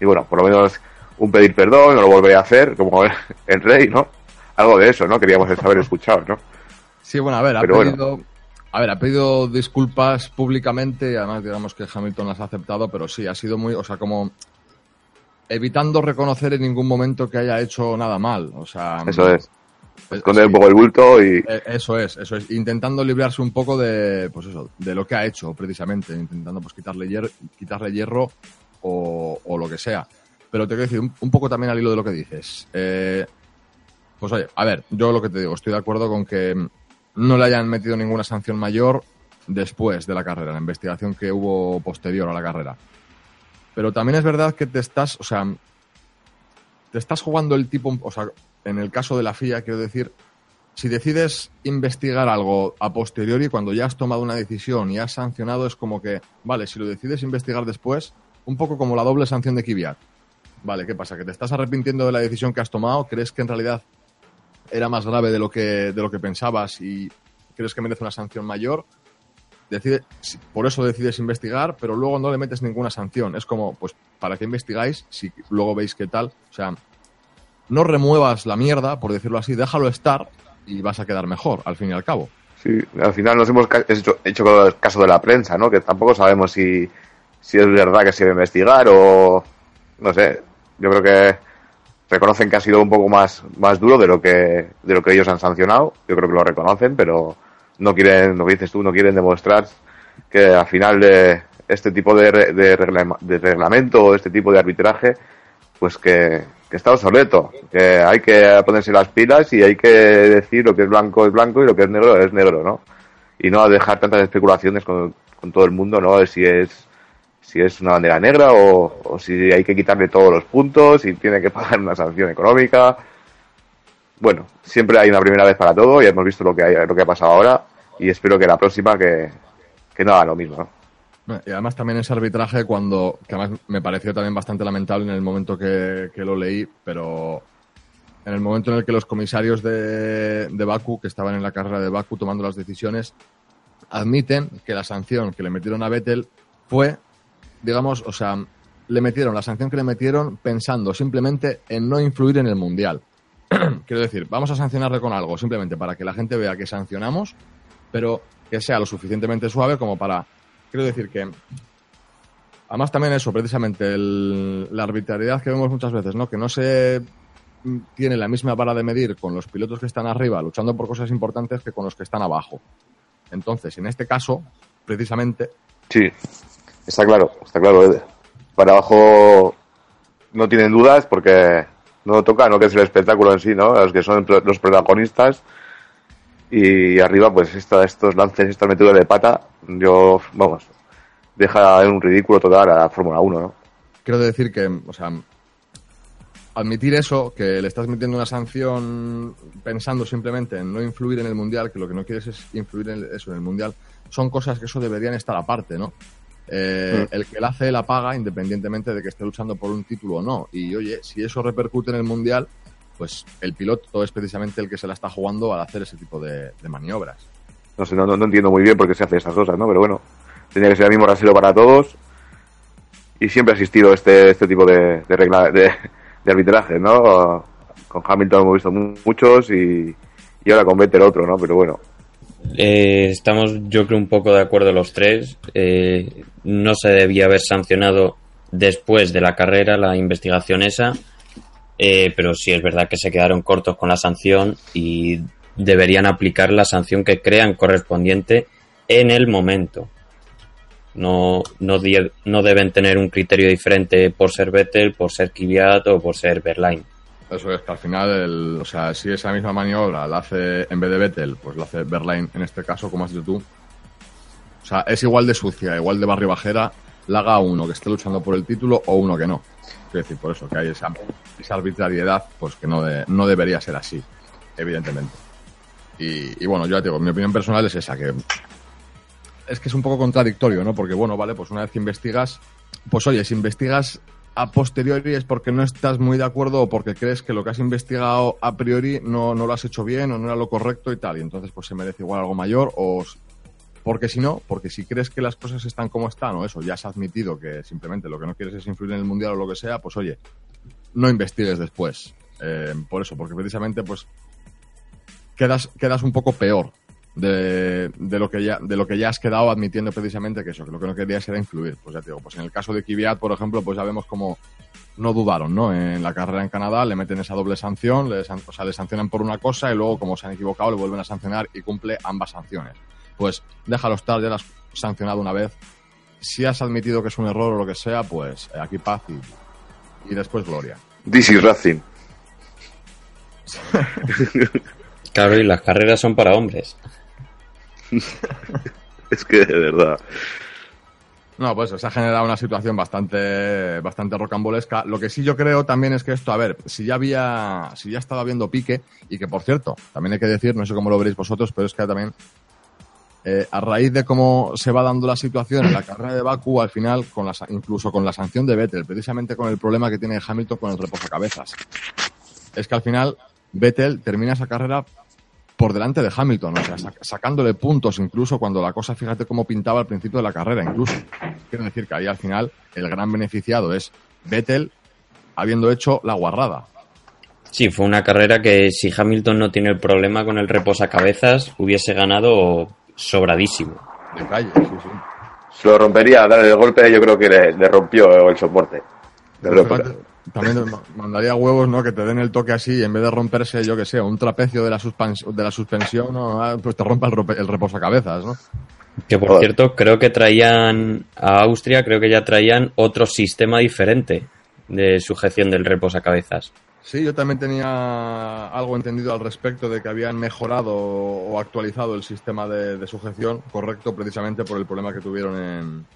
bueno por lo menos un pedir perdón no lo volveré a hacer como el, rey no algo de eso no queríamos haber escuchado no Sí, bueno, a ver, ha Pero bueno. pedido, a ver, ha pedido disculpas públicamente y además digamos que Hamilton las ha aceptado, pero sí, ha sido muy, o sea, como evitando reconocer en ningún momento que haya hecho nada mal, o sea, eso es. eh, esconder sí, un poco el bulto y eh, eso es, eso es, intentando librarse un poco de, pues eso, de lo que ha hecho precisamente, intentando pues quitarle, hier- quitarle hierro o, o lo que sea. Pero te quiero decir, un, poco también al hilo de lo que dices. Eh, pues oye, a ver, yo lo que te digo, estoy de acuerdo con que no le hayan metido ninguna sanción mayor después de la carrera, la investigación que hubo posterior a la carrera. Pero también es verdad que te estás, o sea, te estás jugando el tipo, o sea, en el caso de la FIA, quiero decir, si decides investigar algo a posteriori, cuando ya has tomado una decisión y has sancionado, es como que, vale, si lo decides investigar después, un poco como la doble sanción de Kvyat. Vale, ¿qué pasa? ¿Que te estás arrepintiendo de la decisión que has tomado? ¿Crees que en realidad era más grave de lo que, de lo que pensabas y crees que merece una sanción mayor? Decide, por eso decides investigar, pero luego no le metes ninguna sanción. Es como, pues, ¿para qué investigáis si luego veis qué tal? O sea, no remuevas la mierda, por decirlo así, déjalo estar y vas a quedar mejor, al fin y al cabo. Sí, al final nos hemos hecho, hecho con el caso de la prensa, ¿no? Que tampoco sabemos si, si es verdad que se debe investigar o no sé. Yo creo que reconocen que ha sido un poco más, más duro de lo que de lo que ellos han sancionado. Yo creo que lo reconocen, pero no quieren, lo que dices tú, no quieren demostrar que al final de este tipo de, de, de reglamento o este tipo de arbitraje, pues que, que está obsoleto, que hay que ponerse las pilas y hay que decir lo que es blanco es blanco y lo que es negro es negro, ¿no? Y no dejar tantas especulaciones con, con todo el mundo, ¿no? De si es si es una bandera negra o, si hay que quitarle todos los puntos y tiene que pagar una sanción económica. Bueno, siempre hay una primera vez para todo, ya hemos visto lo que, hay, lo que ha pasado ahora y espero que la próxima que, que no haga lo mismo, ¿no? Y además también ese arbitraje cuando, que además me pareció también bastante lamentable en el momento que, que lo leí, pero en el momento en el que los comisarios de, de Baku, que estaban en la carrera de Baku tomando las decisiones, admiten que la sanción que le metieron a Vettel fue, digamos, o sea, le metieron la sanción que le metieron pensando simplemente en no influir en el Mundial. Quiero decir, vamos a sancionarle con algo, simplemente para que la gente vea que sancionamos, pero que sea lo suficientemente suave como para quiero decir que además también eso precisamente el- la arbitrariedad que vemos muchas veces no que no se tiene la misma vara de medir con los pilotos que están arriba luchando por cosas importantes que con los que están abajo. Entonces en este caso precisamente Sí, está claro, está claro. Eder. Para abajo no tienen dudas porque no toca, no que es el espectáculo en sí, ¿no? Los que son los protagonistas. Y arriba, pues esta- estos lances, estas metidas de pata, yo, vamos, deja en un ridículo total a la Fórmula 1, ¿no? quiero decir que o sea admitir eso que le estás metiendo una sanción pensando simplemente en no influir en el mundial que lo que no quieres es influir en eso en el mundial son cosas que eso deberían estar aparte no Eh, Mm. el que la hace la paga independientemente de que esté luchando por un título o no y oye si eso repercute en el mundial pues el piloto es precisamente el que se la está jugando al hacer ese tipo de, de maniobras No sé, no, no, no entiendo muy bien por qué se hace estas cosas, ¿no? Pero bueno, tenía que ser el mismo rasero para todos. Y siempre ha existido este, este tipo de, de regla de, de arbitraje, ¿no? Con Hamilton hemos visto mu- muchos y, y ahora con Vettel otro, ¿no? Pero bueno, Eh, estamos, yo creo, un poco de acuerdo los tres. Eh, no se debía haber sancionado después de la carrera la investigación esa. Eh, pero sí es verdad que se quedaron cortos con la sanción y deberían aplicar la sanción que crean correspondiente en el momento. No, no, deben tener un criterio diferente por ser Vettel, por ser Kvyat o por ser Berline. Eso es que al final, el- o sea, si esa misma maniobra la hace en vez de Vettel, pues la hace Berline en este caso, como has dicho tú. O sea, es igual de sucia, igual de barrio bajera, la haga uno que esté luchando por el título o uno que no. Quiero decir, por eso que hay esa, esa arbitrariedad, pues que no, de- no debería ser así, evidentemente. Y, y bueno, yo ya te digo, mi opinión personal es esa, que es que es un poco contradictorio, ¿no? Porque bueno, vale, pues una vez que investigas, pues oye, si investigas a posteriori es porque no estás muy de acuerdo o porque crees que lo que has investigado a priori no, no lo has hecho bien o no era lo correcto y tal, y entonces pues se merece igual algo mayor o porque si no, porque si crees que las cosas están como están o eso, ya has admitido que simplemente lo que no quieres es influir en el mundial o lo que sea, pues oye, no investigues después. Eh, por eso, porque precisamente pues quedas, quedas un poco peor de, de lo que ya de lo que ya has quedado admitiendo precisamente que eso, que lo que no querías era influir. Pues ya te digo, pues en el caso de Kvyat, por ejemplo, pues ya vemos como no dudaron, ¿no? En la carrera en Canadá le meten esa doble sanción, le, san- o sea, le sancionan por una cosa y luego, como se han equivocado, le vuelven a sancionar y cumple ambas sanciones. Pues déjalo estar, ya lo has sancionado una vez. Si has admitido que es un error o lo que sea, pues eh, aquí paz y, y después gloria. This is Racing. Claro, y las carreras son para hombres. Es que de verdad. No, pues se ha generado una situación bastante, bastante rocambolesca. Lo que sí yo creo también es que esto, a ver, si ya había, si ya estaba viendo pique, y que por cierto, también hay que decir, no sé cómo lo veréis vosotros, pero es que también, eh, a raíz de cómo se va dando la situación en la carrera de Baku, al final, con la, incluso con la sanción de Vettel, precisamente con el problema que tiene Hamilton con el reposacabezas, es que al final Vettel termina esa carrera por delante de Hamilton, o sea, sac- sacándole puntos incluso cuando la cosa, fíjate cómo pintaba al principio de la carrera, incluso. Quiero decir que ahí al final el gran beneficiado es Vettel habiendo hecho la guarrada. Sí, fue una carrera que si Hamilton no tiene el problema con el reposacabezas, hubiese ganado sobradísimo. De calle, sí, sí. Se lo rompería, dar el golpe, yo creo que le, le rompió el soporte. De También ma- mandaría huevos, ¿no? Que te den el toque así y en vez de romperse, yo que sé, un trapecio de la, suspens- de la suspensión, ¿no? Ah, pues te rompa el, el reposacabezas, ¿no? Que por Joder. cierto, creo que traían a Austria, creo que ya traían otro sistema diferente de sujeción del reposacabezas. Sí, yo también tenía algo entendido al respecto de que habían mejorado o actualizado el sistema de, de sujeción correcto precisamente por el problema que tuvieron en,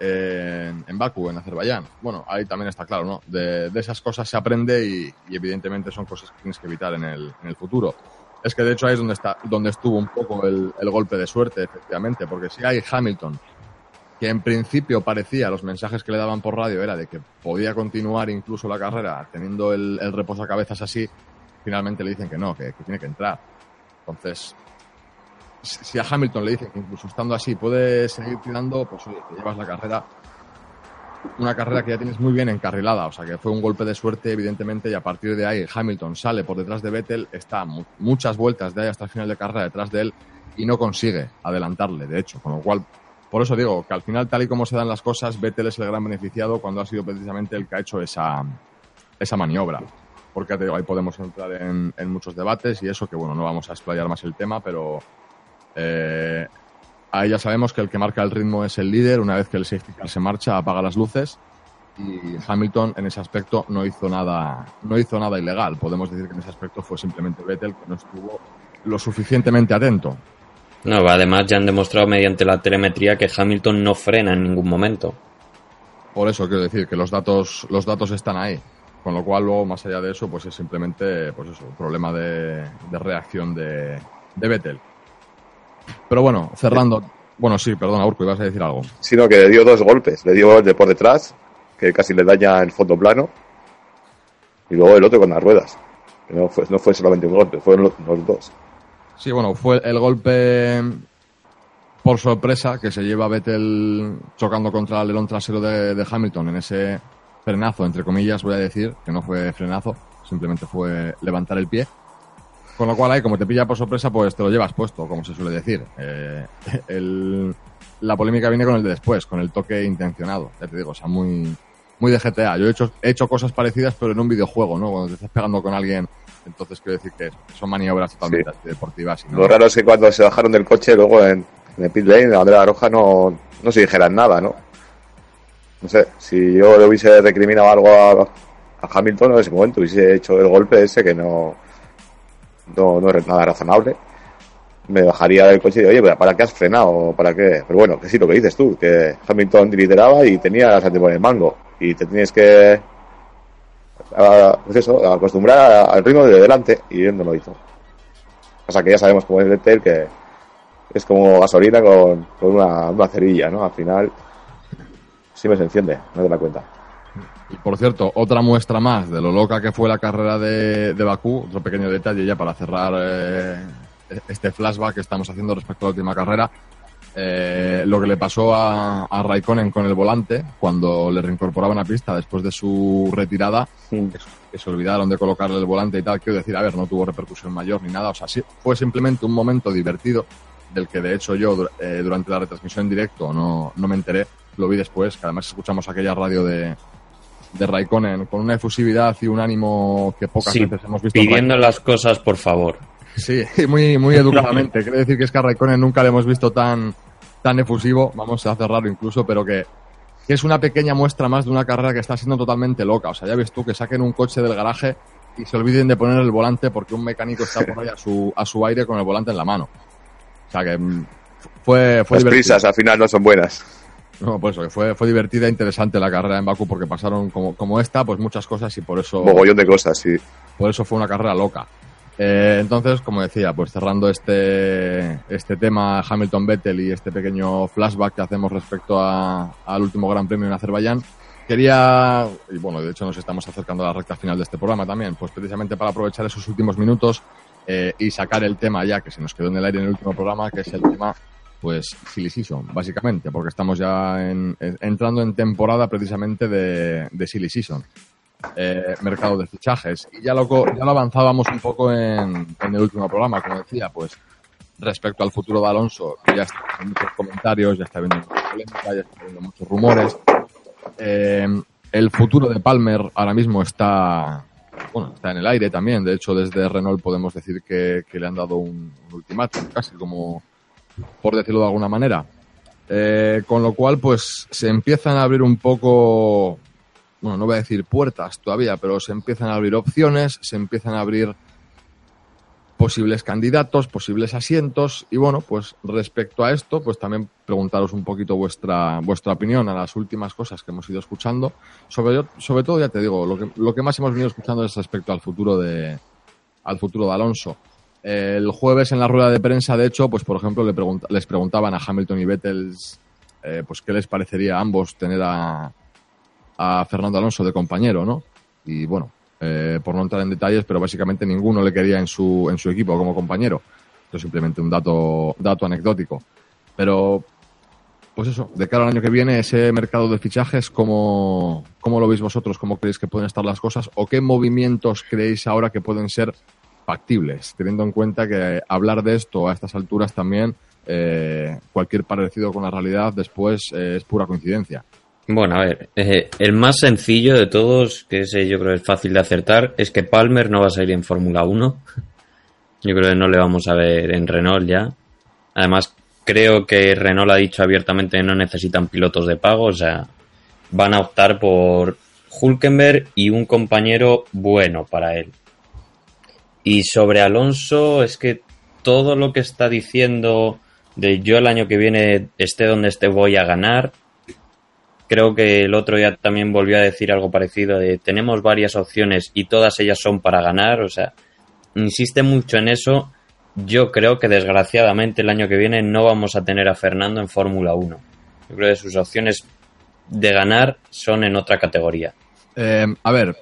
en, en Baku, en Azerbaiyán. Bueno, ahí también está claro, ¿no? De, de esas cosas se aprende y, evidentemente son cosas que tienes que evitar en el, en el futuro. Es que de hecho ahí es donde, está, donde estuvo un poco el, el golpe de suerte, efectivamente, porque si hay Hamilton, que en principio parecía, los mensajes que le daban por radio era de que podía continuar incluso la carrera teniendo el, el reposacabezas así, finalmente le dicen que no, que tiene que entrar. Entonces, si a Hamilton le dicen que incluso estando así puede seguir tirando, pues te llevas la carrera, una carrera que ya tienes muy bien encarrilada, o sea que fue un golpe de suerte evidentemente y a partir de ahí Hamilton sale por detrás de Vettel, está mu- muchas vueltas de ahí hasta el final de carrera detrás de él y no consigue adelantarle, de hecho, con lo cual por eso digo que al final, tal y como se dan las cosas, Vettel es el gran beneficiado cuando ha sido precisamente el que ha hecho esa, esa maniobra. Porque ahí podemos entrar en, en muchos debates y eso que, bueno, no vamos a explayar más el tema, pero eh, ahí ya sabemos que el que marca el ritmo es el líder. Una vez que el safety car se marcha, apaga las luces y Hamilton en ese aspecto no hizo nada, no hizo nada ilegal. Podemos decir que en ese aspecto fue simplemente Vettel que no estuvo lo suficientemente atento. No, además ya han demostrado mediante la telemetría que Hamilton no frena en ningún momento. Por eso quiero decir que los datos, los datos están ahí. Con lo cual, luego, más allá de eso, pues es simplemente, pues eso, un problema de, de reacción de, de Vettel. Pero bueno, cerrando. Bueno, sí, perdona, Urco, ibas a decir algo. Sino que le dio dos golpes. Le dio el de por detrás, que casi le daña el fondo plano. Y luego el otro con las ruedas. Que no fue, no fue solamente un golpe, fueron los, los dos. Sí, bueno, fue el golpe por sorpresa que se lleva Vettel chocando contra el alerón trasero de, de Hamilton en ese frenazo, entre comillas, voy a decir, que no fue frenazo, simplemente fue levantar el pie. Con lo cual ahí, como te pilla por sorpresa, pues te lo llevas puesto, como se suele decir. Eh, el- la polémica viene con el de después, con el toque intencionado, ya te digo, o sea, muy, muy de GTA. Yo he hecho, he hecho cosas parecidas, pero en un videojuego, ¿no? Cuando te estás pegando con alguien, entonces quiero decir que son maniobras totalmente deportivas. no- Lo raro es que cuando se bajaron del coche, luego en, en el pit lane, bandera roja, no, no se dijeran nada, ¿no? No sé, si yo le hubiese recriminado algo a, a Hamilton en ese momento, hubiese hecho el golpe ese que no, no, no es nada razonable, me bajaría del coche y digo, oye, ¿pero ¿para qué has frenado? ¿Para qué? Pero bueno, que sí, lo que dices tú, que Hamilton lideraba y tenía las por el mango y te tienes que, pues eso, acostumbrar al ritmo de delante y él no lo hizo. O sea que ya sabemos cómo es Vettel, que es como gasolina con, con una, una cerilla, ¿no? Al final, sí me se enciende, no te la cuenta. Y por cierto, otra muestra más de lo loca que fue la carrera de, de Bakú, otro pequeño detalle ya para cerrar eh, este flashback que estamos haciendo respecto a la última carrera. Eh, lo que le pasó a, a Raikkonen con el volante cuando le reincorporaban a pista después de su retirada, que, que se olvidaron de colocarle el volante y tal. Quiero decir, a ver, no tuvo repercusión mayor ni nada. O sea, sí, fue simplemente un momento divertido del que de hecho yo eh, durante la retransmisión en directo no, no me enteré. Lo vi después, que además escuchamos aquella radio de, de Raikkonen con una efusividad y un ánimo que pocas Sí, veces hemos visto. en pidiendo las cosas, por favor. Sí, muy, muy educadamente. Quiero decir que es que a Raikkonen nunca le hemos visto tan, tan efusivo, vamos a cerrarlo incluso, pero que, que es una pequeña muestra más de una carrera que está siendo totalmente loca. O sea, ya ves tú que saquen un coche del garaje y se olviden de poner el volante porque un mecánico está por ahí a su, a su aire con el volante en la mano. O sea que mm, fue, fue Las divertido. prisas al final no son buenas. No, pues eso, que fue, fue divertida e interesante la carrera en Baku porque pasaron como, como esta, pues muchas cosas y por eso Mogollón de cosas, sí. por eso fue una carrera loca. Eh, entonces, como decía, pues cerrando este, este tema Hamilton-Vettel y este pequeño flashback que hacemos respecto a- al último Gran Premio en Azerbaiyán, quería, y bueno, de hecho nos estamos acercando a la recta final de este programa también, pues precisamente para aprovechar esos últimos minutos eh, y sacar el tema ya que se nos quedó en el aire en el último programa, que es el tema, pues, silly season, básicamente, porque estamos ya en- en- entrando en temporada precisamente de, de silly season eh, mercado de fichajes. Y ya lo, ya lo avanzábamos un poco en, en el último programa, como decía, pues respecto al futuro de Alonso, ya está habiendo muchos comentarios, ya está habiendo mucha polémica, ya está habiendo muchos rumores. Eh, el futuro de Palmer ahora mismo está, bueno, está en el aire también. De hecho, desde Renault podemos decir que, que le han dado un, un ultimátum, casi como, por decirlo de alguna manera. Eh, con lo cual, pues se empiezan a abrir un poco bueno, no voy a decir puertas todavía, pero se empiezan a abrir opciones, se empiezan a abrir posibles candidatos, posibles asientos y bueno, pues respecto a esto, pues también preguntaros un poquito vuestra vuestra opinión a las últimas cosas que hemos ido escuchando. Sobre, sobre todo, ya te digo, lo que, lo que más hemos venido escuchando es respecto al futuro de al futuro de Alonso. El jueves en la rueda de prensa, de hecho, pues por ejemplo les preguntaban a Hamilton y Vettel eh, pues qué les parecería a ambos tener a, a Fernando Alonso de compañero, ¿no? Y bueno, eh, por no entrar en detalles, pero básicamente ninguno le quería en su, en su equipo como compañero. Esto es simplemente un dato, dato anecdótico. Pero, pues eso, de cara al año que viene, ese mercado de fichajes, ¿cómo, cómo lo veis vosotros? ¿Cómo creéis que pueden estar las cosas? ¿O qué movimientos creéis ahora que pueden ser factibles? Teniendo en cuenta que hablar de esto a estas alturas también, eh, cualquier parecido con la realidad después eh, es pura coincidencia. Bueno, a ver, eh, el más sencillo de todos, que ese yo creo es fácil de acertar, es que Palmer no va a salir en Fórmula 1. Yo creo que no le vamos a ver en Renault ya. Además, creo que Renault ha dicho abiertamente que no necesitan pilotos de pago, o sea, van a optar por Hulkenberg y un compañero bueno para él. Y sobre Alonso, es que todo lo que está diciendo de yo el año que viene esté donde esté voy a ganar, creo que el otro día también volvió a decir algo parecido de tenemos varias opciones y todas ellas son para ganar, o sea, insiste mucho en eso. Yo creo que desgraciadamente el año que viene no vamos a tener a Fernando en Fórmula 1. Yo creo que sus opciones de ganar son en otra categoría. Eh, a ver,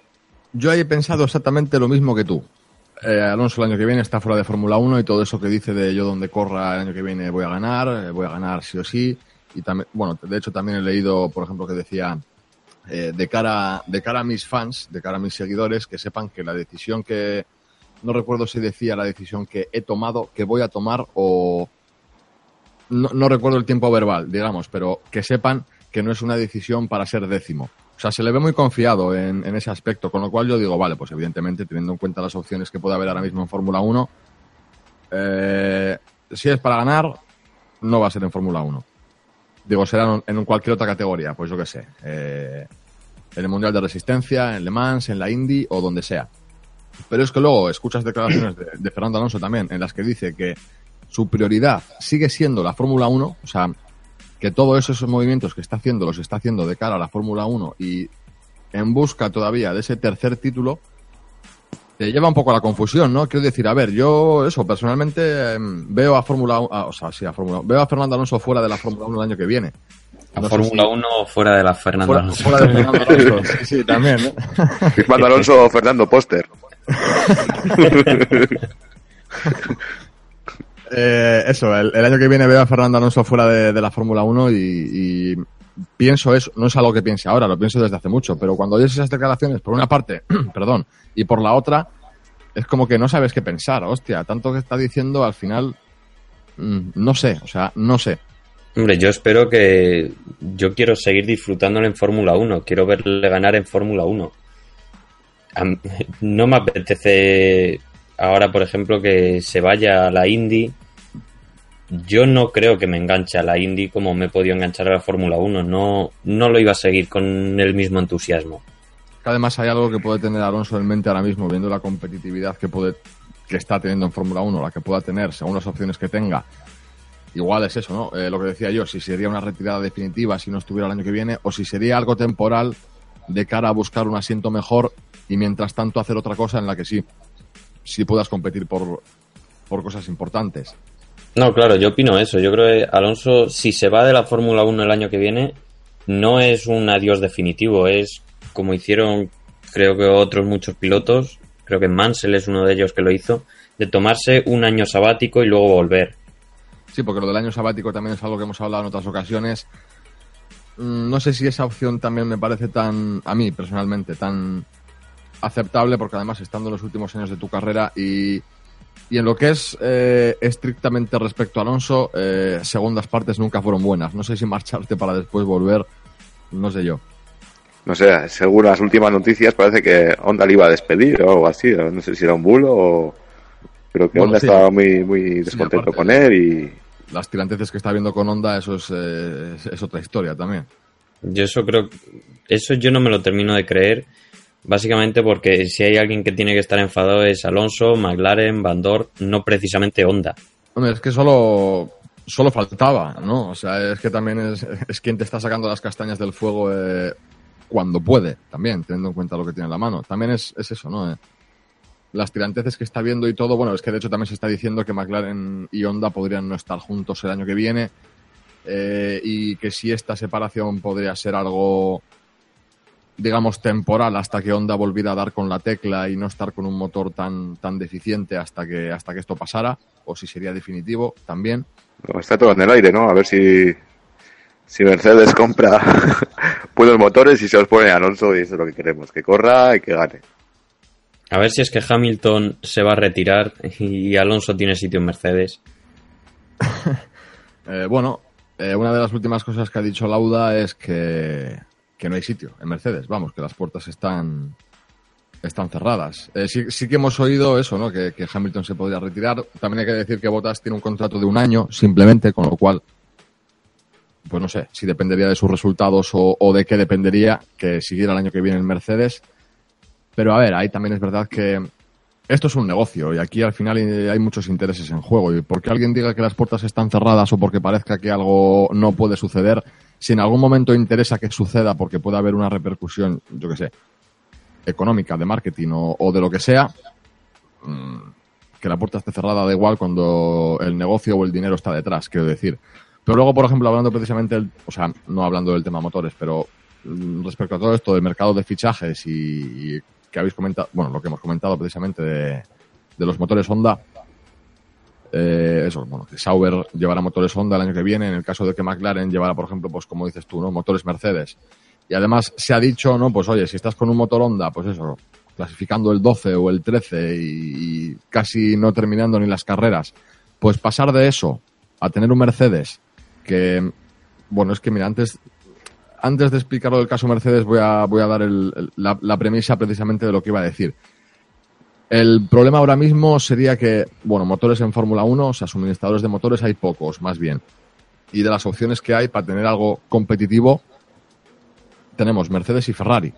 yo he pensado exactamente lo mismo que tú. Eh, Alonso el año que viene está fuera de Fórmula 1 y todo eso que dice de yo donde corra el año que viene voy a ganar, eh, voy a ganar sí o sí. Y también, bueno, de hecho también he leído, por ejemplo, que decía eh, de cara de cara a mis fans, de cara a mis seguidores, que sepan que la decisión que no recuerdo si decía la decisión que he tomado, que voy a tomar o no, no recuerdo el tiempo verbal, digamos, pero que sepan que no es una decisión para ser décimo. O sea, se le ve muy confiado en, ese aspecto, con lo cual yo digo, vale, pues evidentemente, teniendo en cuenta las opciones que puede haber ahora mismo en Fórmula 1, eh, si es para ganar, no va a ser en Fórmula 1. Digo, será en, en cualquier otra categoría, pues yo qué sé. eh, en el Mundial de Resistencia, en Le Mans, en la Indy o donde sea. Pero es que luego escuchas declaraciones de, de Fernando Alonso también, en las que dice que su prioridad sigue siendo la Fórmula 1, o sea, que todos esos movimientos que está haciendo los está haciendo de cara a la Fórmula 1 y en busca todavía de ese tercer título, te lleva un poco a la confusión, ¿no? Quiero decir, a ver, yo eso, personalmente em, veo a Fórmula 1, o sea, sí, a Fórmula veo a Fernando Alonso fuera de la Fórmula 1 el año que viene. No sé Fórmula si- 1 fuera de la Fernando Fuera, Alonso. fuera de Fernando Alonso, sí, sí, también, ¿eh? Fernando Alonso, Fernando Póster. Eh, eso, el, año que viene veo a Fernando Alonso fuera de, la Fórmula 1 y, y pienso eso, no es algo que piense ahora, lo pienso desde hace mucho, pero cuando oyes esas declaraciones, por una parte, perdón, y por la otra, es como que no sabes qué pensar, hostia, tanto que está diciendo al final, mm, no sé, o sea, no sé. Hombre, yo espero que. Yo quiero seguir disfrutándolo en Fórmula 1. Quiero verle ganar en Fórmula 1. A m- No me apetece ahora, por ejemplo, que se vaya a la Indy. Yo no creo que me enganche a la Indy como me he podido enganchar a la Fórmula 1. No, no lo iba a seguir con el mismo entusiasmo. Además hay algo que puede tener Alonso en mente ahora mismo, viendo la competitividad que puede que está teniendo en Fórmula 1, la que pueda tener, según las opciones que tenga. Igual es eso, ¿no? Eh, lo que decía yo, si sería una retirada definitiva si no estuviera el año que viene, o si sería algo temporal de cara a buscar un asiento mejor y mientras tanto hacer otra cosa en la que sí, sí puedas competir por, por cosas importantes. No, claro, yo opino eso. Yo creo que Alonso, si se va de la Fórmula 1 el año que viene, no es un adiós definitivo. Es como hicieron, creo que otros muchos pilotos, creo que Mansell es uno de ellos que lo hizo, de tomarse un año sabático y luego volver. Sí, porque lo del año sabático también es algo que hemos hablado en otras ocasiones. Mm, No sé si esa opción también me parece tan, a mí personalmente, tan aceptable, porque además estando en los últimos años de tu carrera y, y en lo que es eh, estrictamente respecto a Alonso, eh, segundas partes nunca fueron buenas. No sé si marcharte para después volver, no sé yo. No sé, según las últimas noticias parece que Honda le iba a despedir o algo así. No sé si era un bulo o... Pero que Bueno, Honda sí. estaba muy, muy descontento aparte- con él y... Las tiranteces que está viendo con Honda, eso es, eh, es- es otra historia también. Yo eso creo, eso yo no me lo termino de creer, básicamente porque si hay alguien que tiene que estar enfadado es Alonso, McLaren, Van no precisamente Honda. Hombre, es que solo, solo faltaba, ¿no? O sea, es que también es, es quien te está sacando las castañas del fuego eh, cuando puede, también, teniendo en cuenta lo que tiene en la mano. También es, es eso, ¿no? Eh, las tiranteces que está viendo y todo, bueno, es que de hecho también se está diciendo que McLaren y Honda podrían no estar juntos el año que viene eh, y que si esta separación podría ser algo, digamos, temporal hasta que Honda volviera a dar con la tecla y no estar con un motor tan, tan deficiente hasta que, hasta que esto pasara, o si sería definitivo también. no, está todo en el aire, ¿no? A ver si... Si Mercedes compra buenos motores y se los pone a Alonso y eso es lo que queremos, que corra y que gane. A ver si es que Hamilton se va a retirar y Alonso tiene sitio en Mercedes. Eh, bueno, eh, una de las últimas cosas que ha dicho Lauda es que, que no hay sitio en Mercedes. Vamos, que las puertas están, están cerradas. Eh, sí, sí que hemos oído eso, ¿no? Que, que Hamilton se podría retirar. También hay que decir que Bottas tiene un contrato de un año, simplemente, con lo cual, pues no sé si dependería de sus resultados o, o de qué dependería que siguiera el año que viene en Mercedes. Pero a ver, ahí también es verdad que esto es un negocio y aquí al final hay muchos intereses en juego. Y porque alguien diga que las puertas están cerradas o porque parezca que algo no puede suceder, si en algún momento interesa que suceda porque puede haber una repercusión, yo qué sé, económica, de marketing o, de lo que sea, mm, que la puerta esté cerrada da igual cuando el negocio o el dinero está detrás, quiero decir. Pero luego, por ejemplo, hablando precisamente, del- o sea, no hablando del tema motores, pero mm, respecto a todo esto del mercado de fichajes y que habéis comentado, bueno, lo que hemos comentado precisamente de, los motores Honda, eh, eso, bueno, que Sauber llevará motores Honda el año que viene, en el caso de que McLaren llevara, por ejemplo, pues como dices tú, ¿no? Motores Mercedes. Y además se ha dicho, ¿no? Pues oye, si estás con un motor Honda, pues eso, clasificando el 12 o el 13 y, y casi no terminando ni las carreras, pues pasar de eso a tener un Mercedes que, bueno, es que mira, antes antes de explicarlo del caso Mercedes, voy a, voy a dar la premisa precisamente de lo que iba a decir. El problema ahora mismo sería que, bueno, motores en Fórmula 1, o sea, suministradores de motores hay pocos, más bien. Y de las opciones que hay para tener algo competitivo, tenemos Mercedes y Ferrari.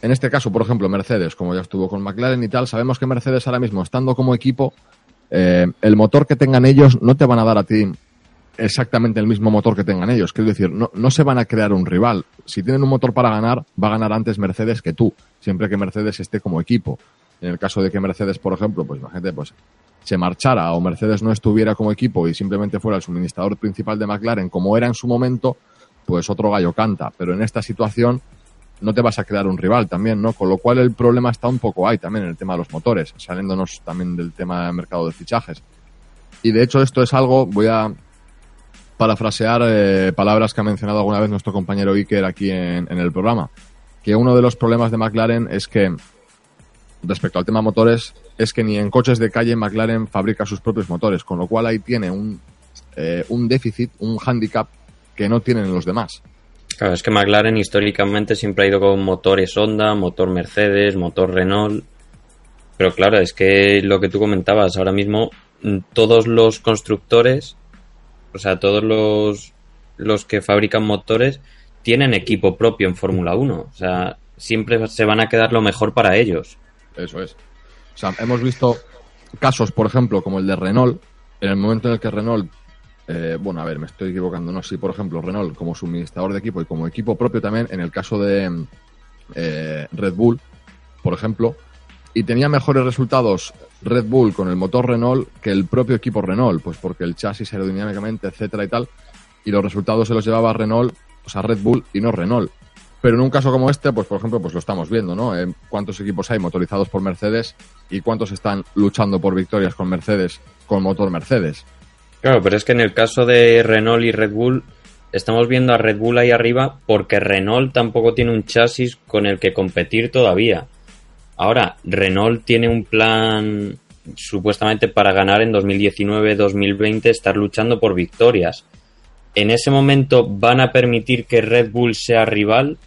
En este caso, por ejemplo, Mercedes, como ya estuvo con McLaren y tal, sabemos que Mercedes ahora mismo, estando como equipo, eh, el motor que tengan ellos no te van a dar a ti exactamente el mismo motor que tengan ellos. Quiero decir, no, no se van a crear un rival. Si tienen un motor para ganar, va a ganar antes Mercedes que tú, siempre que Mercedes esté como equipo. En el caso de que Mercedes, por ejemplo, pues imagínate, pues se marchara o Mercedes no estuviera como equipo y simplemente fuera el suministrador principal de McLaren como era en su momento, pues otro gallo canta. Pero en esta situación no te vas a crear un rival también, ¿no? Con lo cual el problema está un poco ahí también en el tema de los motores, saliéndonos también del tema del mercado de fichajes. Y de hecho esto es algo, voy a parafrasear eh, palabras que ha mencionado alguna vez nuestro compañero Iker aquí en, el programa, que uno de los problemas de McLaren es que, respecto al tema motores, es que ni en coches de calle McLaren fabrica sus propios motores, con lo cual ahí tiene un, eh, un déficit, un hándicap que no tienen los demás. Claro, es que McLaren históricamente siempre ha ido con motores Honda, motor Mercedes, motor Renault. Pero claro, es que lo que tú comentabas, ahora mismo mm, todos los constructores, o sea, todos los, los que fabrican motores, tienen equipo propio en Fórmula 1. O sea, siempre se van a quedar lo mejor para ellos. Eso es. O sea, hemos visto casos, por ejemplo, como el de Renault, en el momento en el que Renault, eh, bueno, a ver, me estoy equivocando, no, sí, por ejemplo, Renault como suministrador de equipo y como equipo propio también, en el caso de eh, Red Bull, por ejemplo, y tenía mejores resultados Red Bull con el motor Renault que el propio equipo Renault, pues porque el chasis aerodinámicamente, etcétera y tal, y los resultados se los llevaba Renault, o sea, Red Bull y no Renault. Pero en un caso como este, pues por ejemplo, pues lo estamos viendo, ¿no? ¿Cuántos equipos hay motorizados por Mercedes y cuántos están luchando por victorias con Mercedes, con motor Mercedes? Claro, pero es que en el caso de Renault y Red Bull, estamos viendo a Red Bull ahí arriba porque Renault tampoco tiene un chasis con el que competir todavía. Ahora, Renault tiene un plan supuestamente para ganar en 2019-2020, estar luchando por victorias. ¿En ese momento van a permitir que Red Bull sea rival?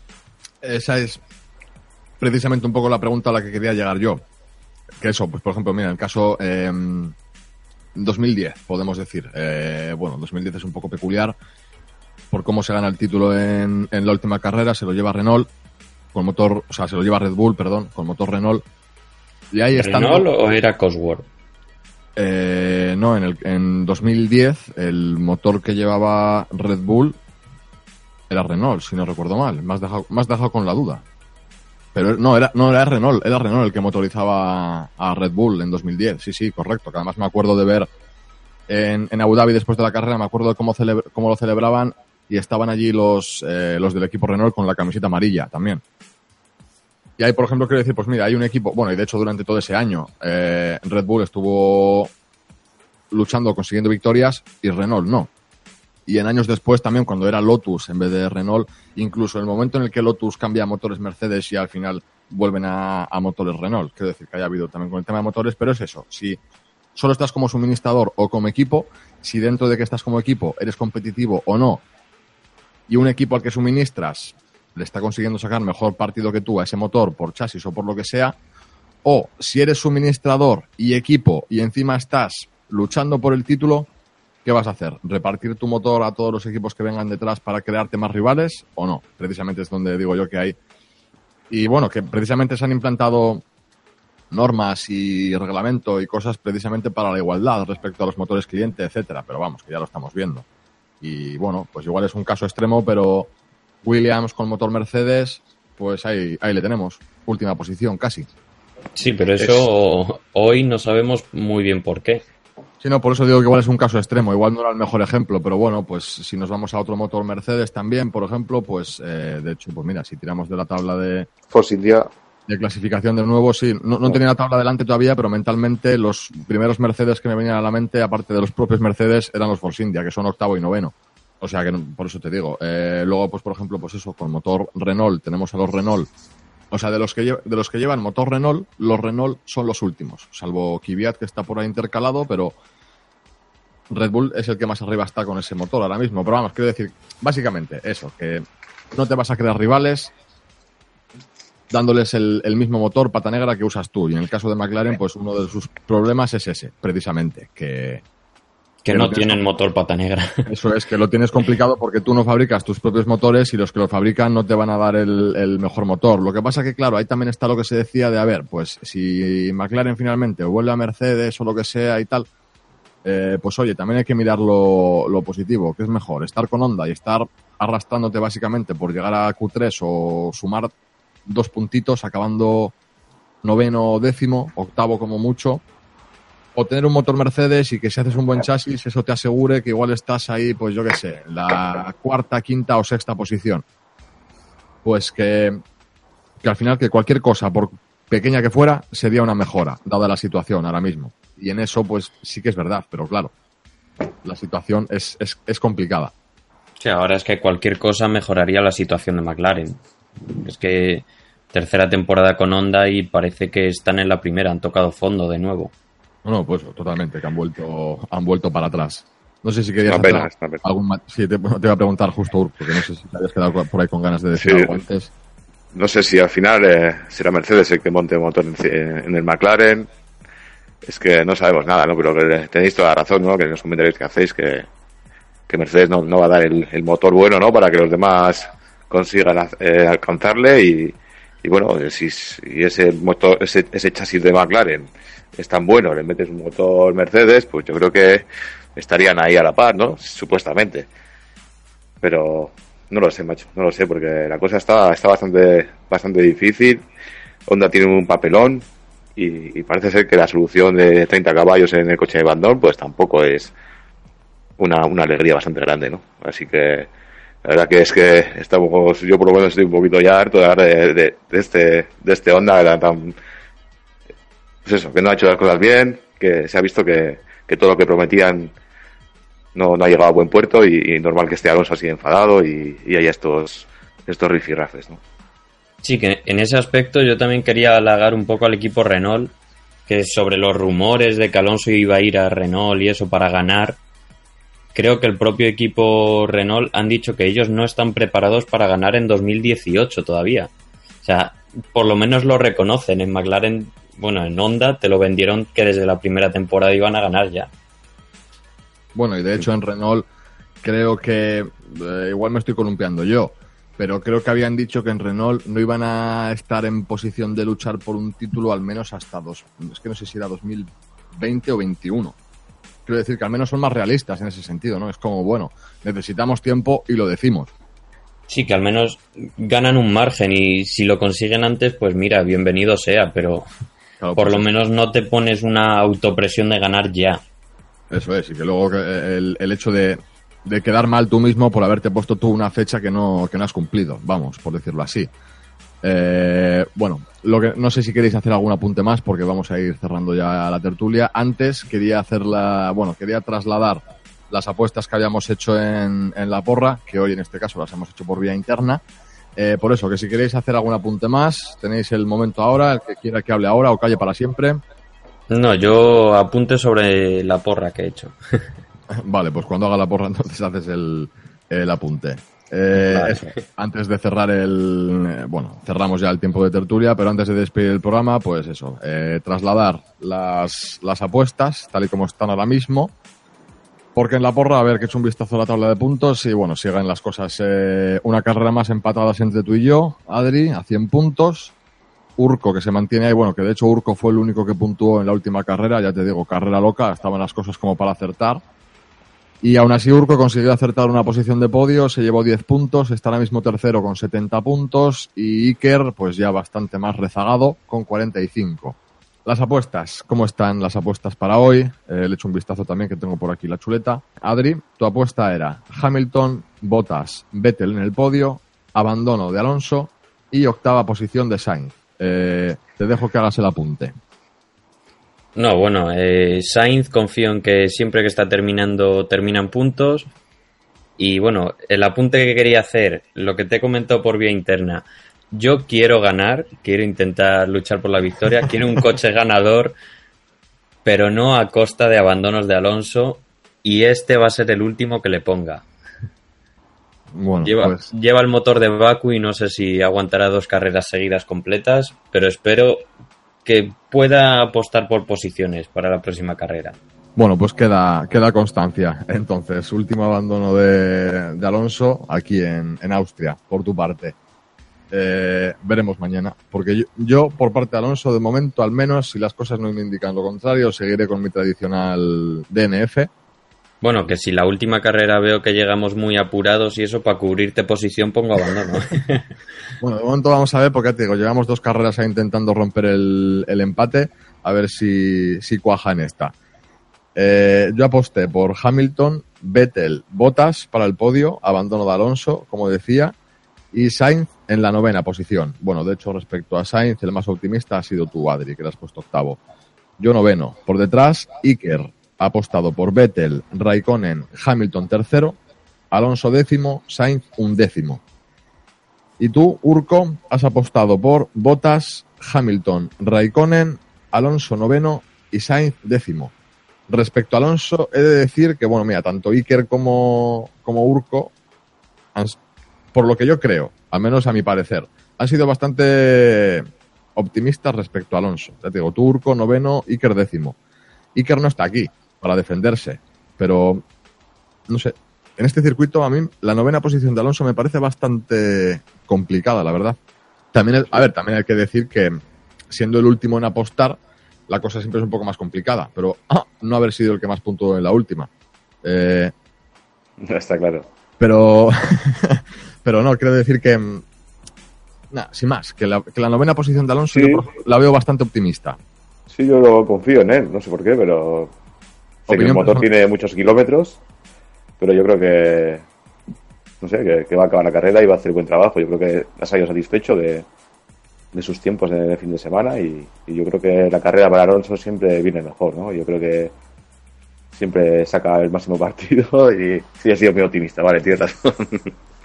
Esa es precisamente un poco la pregunta a la que quería llegar yo. Que eso, pues por ejemplo, mira, el caso eh, 2010, podemos decir. Eh, bueno, 2010 es un poco peculiar por cómo se gana el título en, en la última carrera, se lo lleva Renault con motor, o sea, se lo lleva Red Bull, perdón, con motor Renault. Y ahí ¿Renault o era Cosworth? eh, no, en, el, en 2010 el motor que llevaba Red Bull era Renault, si no recuerdo mal. Me has dejado, dejado con la duda. Pero no, era, no era Renault, era Renault el que motorizaba a Red Bull en 2010. Sí, sí, correcto. Que además me acuerdo de ver en, en Abu Dhabi después de la carrera, me acuerdo de cómo, cómo lo celebraban y estaban allí los, eh, los del equipo Renault con la camiseta amarilla también. Y ahí, por ejemplo, quiero decir, pues mira, hay un equipo, bueno, y de hecho durante todo ese año, eh, Red Bull estuvo luchando, consiguiendo victorias y Renault no. Y en años después también, cuando era Lotus en vez de Renault, incluso en el momento en el que Lotus cambia a motores Mercedes y al final vuelven a, a motores Renault. Quiero decir que haya habido también con el tema de motores, pero es eso. Si solo estás como suministrador o como equipo, si dentro de que estás como equipo eres competitivo o no, y un equipo al que suministras le está consiguiendo sacar mejor partido que tú a ese motor por chasis o por lo que sea, o si eres suministrador y equipo y encima estás luchando por el título, ¿qué vas a hacer? ¿Repartir tu motor a todos los equipos que vengan detrás para crearte más rivales o no? Precisamente es donde digo yo que hay. Y bueno, que precisamente se han implantado normas y reglamento y cosas precisamente para la igualdad respecto a los motores cliente, etcétera, pero vamos, que ya lo estamos viendo. Y bueno, pues igual es un caso extremo, pero Williams con motor Mercedes, pues ahí, ahí le tenemos. Última posición, casi. Sí, pero eso hoy no sabemos muy bien por qué. Sí, no, por eso digo que igual es un caso extremo. Igual no era el mejor ejemplo, pero bueno, pues si nos vamos a otro motor Mercedes también, por ejemplo, pues eh, de hecho, pues mira, si tiramos de la tabla de, Force India, de clasificación de nuevo, sí, no, no tenía la tabla delante todavía, pero mentalmente los primeros Mercedes que me venían a la mente, aparte de los propios Mercedes, eran los Force India, que son octavo y noveno. O sea que por eso te digo. Eh, luego, pues por ejemplo, pues eso, con motor Renault, tenemos a los Renault. O sea, de los que de los que llevan motor Renault, los Renault son los últimos, salvo Kvyat que está por ahí intercalado, pero Red Bull es el que más arriba está con ese motor ahora mismo. Pero vamos, quiero decir, básicamente eso, que no te vas a crear rivales dándoles el, el mismo motor pata negra que usas tú. Y en el caso de McLaren, pues uno de sus problemas es ese, precisamente, que, Que no tienen motor pata negra. Eso es, que lo tienes complicado porque tú no fabricas tus propios motores y los que lo fabrican no te van a dar el, el mejor motor. Lo que pasa que, claro, ahí también está lo que se decía de, a ver, pues si McLaren finalmente vuelve a Mercedes o lo que sea y tal, eh, pues oye, también hay que mirar lo, lo positivo, que es mejor, estar con Honda y estar arrastrándote básicamente por llegar a Q3 o sumar dos puntitos, acabando noveno décimo, octavo como mucho, o tener un motor Mercedes y que si haces un buen chasis, eso te asegure que igual estás ahí, pues yo qué sé, la cuarta, quinta o sexta posición. Pues que, que al final que cualquier cosa, por pequeña que fuera, sería una mejora, dada la situación ahora mismo. Y en eso, pues sí que es verdad, pero claro, la situación es, es, es complicada. Sí, ahora es que cualquier cosa mejoraría la situación de McLaren. Es que tercera temporada con Honda y parece que están en la primera, han tocado fondo de nuevo. No, no, pues totalmente, que han vuelto, han vuelto para atrás. No sé si querías pena, hacer algún Sí, te, te iba a preguntar justo, Ur, porque no sé si te habías quedado por ahí con ganas de decir Sí. algo antes. No sé si al final eh, será Mercedes el que monte el motor en, en el McLaren. Es que no sabemos nada, ¿no? Pero que tenéis toda la razón, ¿no? Que en los comentarios que hacéis que, que Mercedes no, no va a dar el, el motor bueno, ¿no? Para que los demás consigan eh, alcanzarle y, y bueno, si, si ese motor, ese, ese chasis de McLaren es tan bueno, le metes un motor Mercedes, pues yo creo que estarían ahí a la par, ¿no? Supuestamente. Pero no lo sé, macho, no lo sé, porque la cosa está, está bastante, bastante difícil. Honda tiene un papelón y, y parece ser que la solución de 30 caballos en el coche de Bandón, pues tampoco es una, una alegría bastante grande, ¿no? Así que la verdad que es que estamos, yo por lo menos estoy un poquito ya harto de, de, de, este, de este Honda tan, pues eso, que no ha hecho las cosas bien, que se ha visto que, que todo lo que prometían no, no ha llegado a buen puerto y, normal que esté Alonso así enfadado y, y haya estos, estos rifirrafes, ¿no? Sí, que en ese aspecto yo también quería halagar un poco al equipo Renault, que sobre los rumores de que Alonso iba a ir a Renault y eso para ganar, creo que el propio equipo Renault han dicho que ellos no están preparados para ganar en 2018 todavía. O sea, por lo menos lo reconocen. En McLaren, bueno, en Honda te lo vendieron que desde la primera temporada iban a ganar ya. Bueno, y de hecho en Renault creo que, eh, igual me estoy columpiando yo, pero creo que habían dicho que en Renault no iban a estar en posición de luchar por un título al menos hasta dos, es que no sé si era 2020 o 21. Quiero decir que al menos son más realistas en ese sentido, ¿no? Es como, bueno, necesitamos tiempo y lo decimos. Sí, que al menos ganan un margen y si lo consiguen antes, pues mira, bienvenido sea, pero Claro, por pues lo menos no te pones una autopresión de ganar ya. Eso es, y que luego el hecho de, de quedar mal tú mismo por haberte puesto tú una fecha que no, que no has cumplido, vamos, por decirlo así. Eh, bueno, lo que, no sé si queréis hacer algún apunte más porque vamos a ir cerrando ya la tertulia. Antes quería hacer la, bueno, quería trasladar las apuestas que habíamos hecho en, en la porra, que hoy en este caso las hemos hecho por vía interna. Eh, por eso, que si queréis hacer algún apunte más, tenéis el momento ahora, el que quiera que hable ahora o calle para siempre. No, yo apunte sobre la porra que he hecho. Vale, pues cuando haga la porra entonces haces el, el apunte. Eh, Vale. eso, antes de cerrar el... eh, bueno, cerramos ya el tiempo de tertulia, pero antes de despedir el programa, pues eso, eh, trasladar las, las apuestas tal y como están ahora mismo. Porque en la porra, a ver, que he hecho un vistazo a la tabla de puntos y bueno, siguen las cosas. eh, una carrera más empatadas entre tú y yo, Adri, a 100 puntos. Urco, que se mantiene ahí, bueno, que de hecho Urco fue el único que puntuó en la última carrera, ya te digo, carrera loca, estaban las cosas como para acertar. Y aún así Urco consiguió acertar una posición de podio, se llevó 10 puntos, está ahora mismo tercero con 70 puntos y Iker pues ya bastante más rezagado con 45. Las apuestas, ¿cómo están las apuestas para hoy? Eh, le echo un vistazo también que tengo por aquí la chuleta. Adri, tu apuesta era Hamilton, Bottas, Vettel en el podio, abandono de Alonso y octava posición de Sainz. Eh, te dejo que hagas el apunte. No, bueno, eh, Sainz confío en que siempre que está terminando terminan puntos. Y bueno, el apunte que quería hacer, lo que te he comentado por vía interna, yo quiero ganar, quiero intentar luchar por la victoria, quiero un coche ganador, pero no a costa de abandonos de Alonso y este va a ser el último que le ponga. Bueno, Lleva, pues lleva el motor de Baku y no sé si aguantará dos carreras seguidas completas, pero espero que pueda apostar por posiciones para la próxima carrera. Bueno, pues queda, queda constancia. Entonces, último abandono de, de Alonso aquí en, en Austria, por tu parte. Eh, veremos mañana, porque yo, yo, por parte de Alonso, de momento, al menos, si las cosas no me indican lo contrario, seguiré con mi tradicional DNF. Bueno, que si la última carrera veo que llegamos muy apurados y eso, para cubrirte posición pongo abandono. Bueno, de momento vamos a ver, porque te digo, llevamos dos carreras ahí intentando romper el, el empate, a ver si, si cuaja en esta. Eh, yo aposté por Hamilton, Vettel, Bottas para el podio, abandono de Alonso, como decía, y Sainz en la novena posición. Bueno, de hecho, respecto a Sainz, el más optimista ha sido tú, Adri, que le has puesto octavo. Yo noveno. Por detrás, Iker ha apostado por Vettel, Raikkonen, Hamilton tercero, Alonso décimo, Sainz undécimo. Y tú, Urco, has apostado por Bottas, Hamilton, Raikkonen, Alonso noveno y Sainz décimo. Respecto a Alonso, he de decir que, bueno, mira, tanto Iker como, como Urco, han- por lo que yo creo, al menos a mi parecer, han sido bastante optimistas respecto a Alonso. Ya te digo, tú, Urco noveno, Iker décimo. Iker no está aquí para defenderse, pero no sé. En este circuito, a mí, la novena posición de Alonso me parece bastante complicada, la verdad. También, a ver, también hay que decir que siendo el último en apostar, la cosa siempre es un poco más complicada, pero ah, no haber sido el que más puntuó en la última. Eh, Está claro. pero, pero no, quiero decir que, mm, nada, sin más, que la, que la novena posición de Alonso Sí. yo por- la veo bastante optimista. Sí, yo lo confío en él, no sé por qué, pero sé que el motor personal. tiene muchos kilómetros, pero yo creo que no sé, que, que va a acabar la carrera y va a hacer buen trabajo. Yo creo que ha salido satisfecho de, de sus tiempos el fin de semana y, y yo creo que la carrera para Alonso siempre viene mejor, ¿no? Yo creo que siempre saca el máximo partido y sí, he sido muy optimista, vale, tienes razón.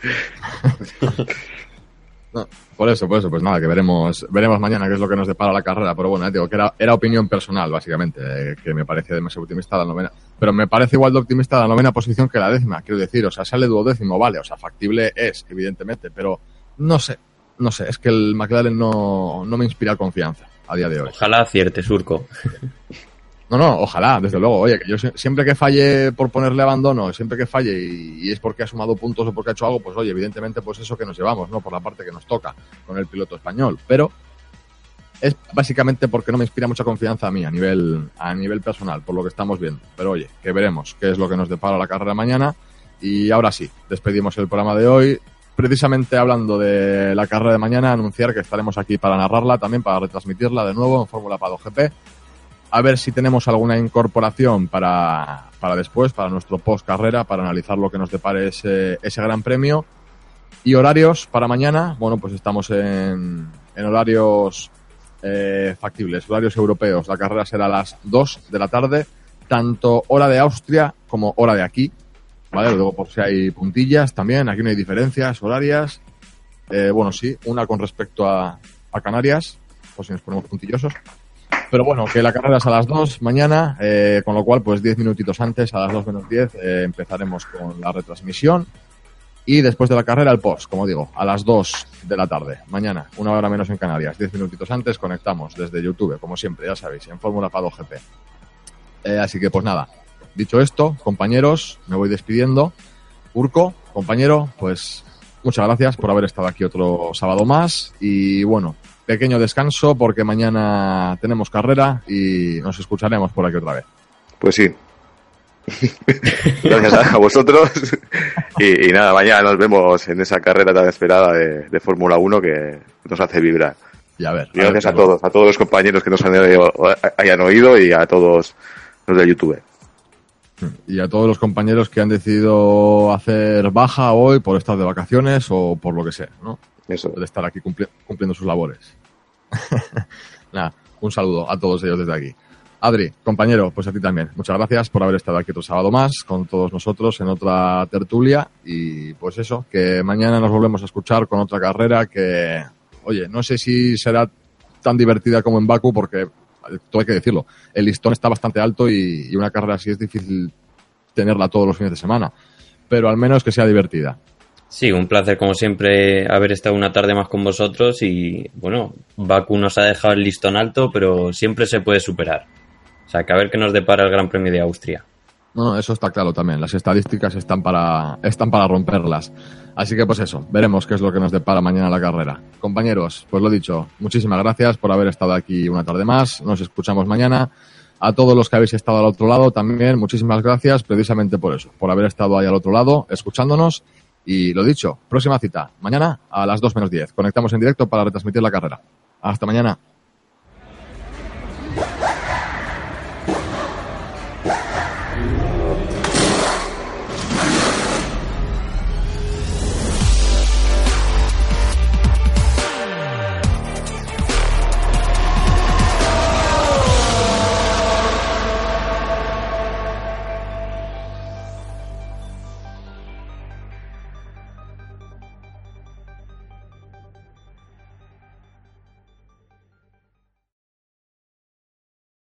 No, por eso, por eso, pues nada, que veremos, veremos mañana qué es lo que nos depara la carrera, pero bueno, te digo que era, era opinión personal, básicamente, eh, que me parece demasiado optimista la novena, pero me parece igual de optimista la novena posición que la décima, quiero decir, o sea, sale duodécimo, vale, o sea, factible es, evidentemente, pero no sé, no sé, es que el McLaren no, no me inspira confianza a día de hoy. Ojalá acierte, Surco. No, no, ojalá, desde luego. Oye, que yo sie- siempre que falle por ponerle abandono, siempre que falle y, y es porque ha sumado puntos o porque ha hecho algo, pues oye, evidentemente, pues eso que nos llevamos, ¿no? Por la parte que nos toca con el piloto español. Pero es básicamente porque no me inspira mucha confianza a mí a nivel, a nivel personal, por lo que estamos viendo. Pero oye, que veremos qué es lo que nos depara la carrera mañana. Y ahora sí, despedimos el programa de hoy. Precisamente hablando de la carrera de mañana, anunciar que estaremos aquí para narrarla, también para retransmitirla de nuevo en Fórmula Pado GP a ver si tenemos alguna incorporación para, para después, para nuestro post carrera, para analizar lo que nos depare ese, ese gran premio. Y horarios para mañana, bueno, pues estamos en, en horarios eh, factibles, horarios europeos. La carrera será a las 2 de la tarde, tanto hora de Austria como hora de aquí. ¿Vale? Luego, por si hay puntillas también, aquí no hay diferencias horarias. Eh, bueno, sí, una con respecto a, a Canarias, por si nos ponemos puntillosos. Pero bueno, que la carrera es a las 2 mañana, eh, con lo cual, pues 10 minutitos antes, a las 2 menos 10, eh, empezaremos con la retransmisión. Y después de la carrera, el post, como digo, a las 2 de la tarde, mañana, una hora menos en Canarias, 10 minutitos antes, conectamos desde YouTube, como siempre, ya sabéis, en Fórmula Pado GP. Eh, así que, pues nada, dicho esto, compañeros, me voy despidiendo. Urco, compañero, pues muchas gracias por haber estado aquí otro sábado más. Y bueno, pequeño descanso porque mañana tenemos carrera y nos escucharemos por aquí otra vez. Pues sí. Gracias a vosotros. Y, y nada, mañana nos vemos en esa carrera tan esperada de, de Fórmula 1 que nos hace vibrar. Y a ver. Y a ver gracias a todos, a todos los compañeros que nos han, hayan oído y a todos los de YouTube. Y a todos los compañeros que han decidido hacer baja hoy por estar de vacaciones o por lo que sea, ¿no? Eso. De estar aquí cumpli- cumpliendo sus labores. Nada, un saludo a todos ellos desde aquí. Adri, compañero, pues a ti también. Muchas gracias por haber estado aquí otro sábado más con todos nosotros en otra tertulia. Y pues eso, que mañana nos volvemos a escuchar con otra carrera que, oye, no sé si será tan divertida como en Baku porque, todo hay que decirlo, el listón está bastante alto y, y una carrera así es difícil tenerla todos los fines de semana. Pero al menos que sea divertida. Sí, un placer como siempre haber estado una tarde más con vosotros y bueno, Baku nos ha dejado el listón alto, pero siempre se puede superar. O sea, que a ver qué nos depara el Gran Premio de Austria. No, eso está claro también. Las estadísticas están para, están para romperlas. Así que pues eso, veremos qué es lo que nos depara mañana la carrera. Compañeros, pues lo dicho, muchísimas gracias por haber estado aquí una tarde más. Nos escuchamos mañana. A todos los que habéis estado al otro lado también, muchísimas gracias precisamente por eso, por haber estado ahí al otro lado, escuchándonos. Y lo dicho, próxima cita, mañana a las 2 menos 10. Conectamos en directo para retransmitir la carrera. Hasta mañana.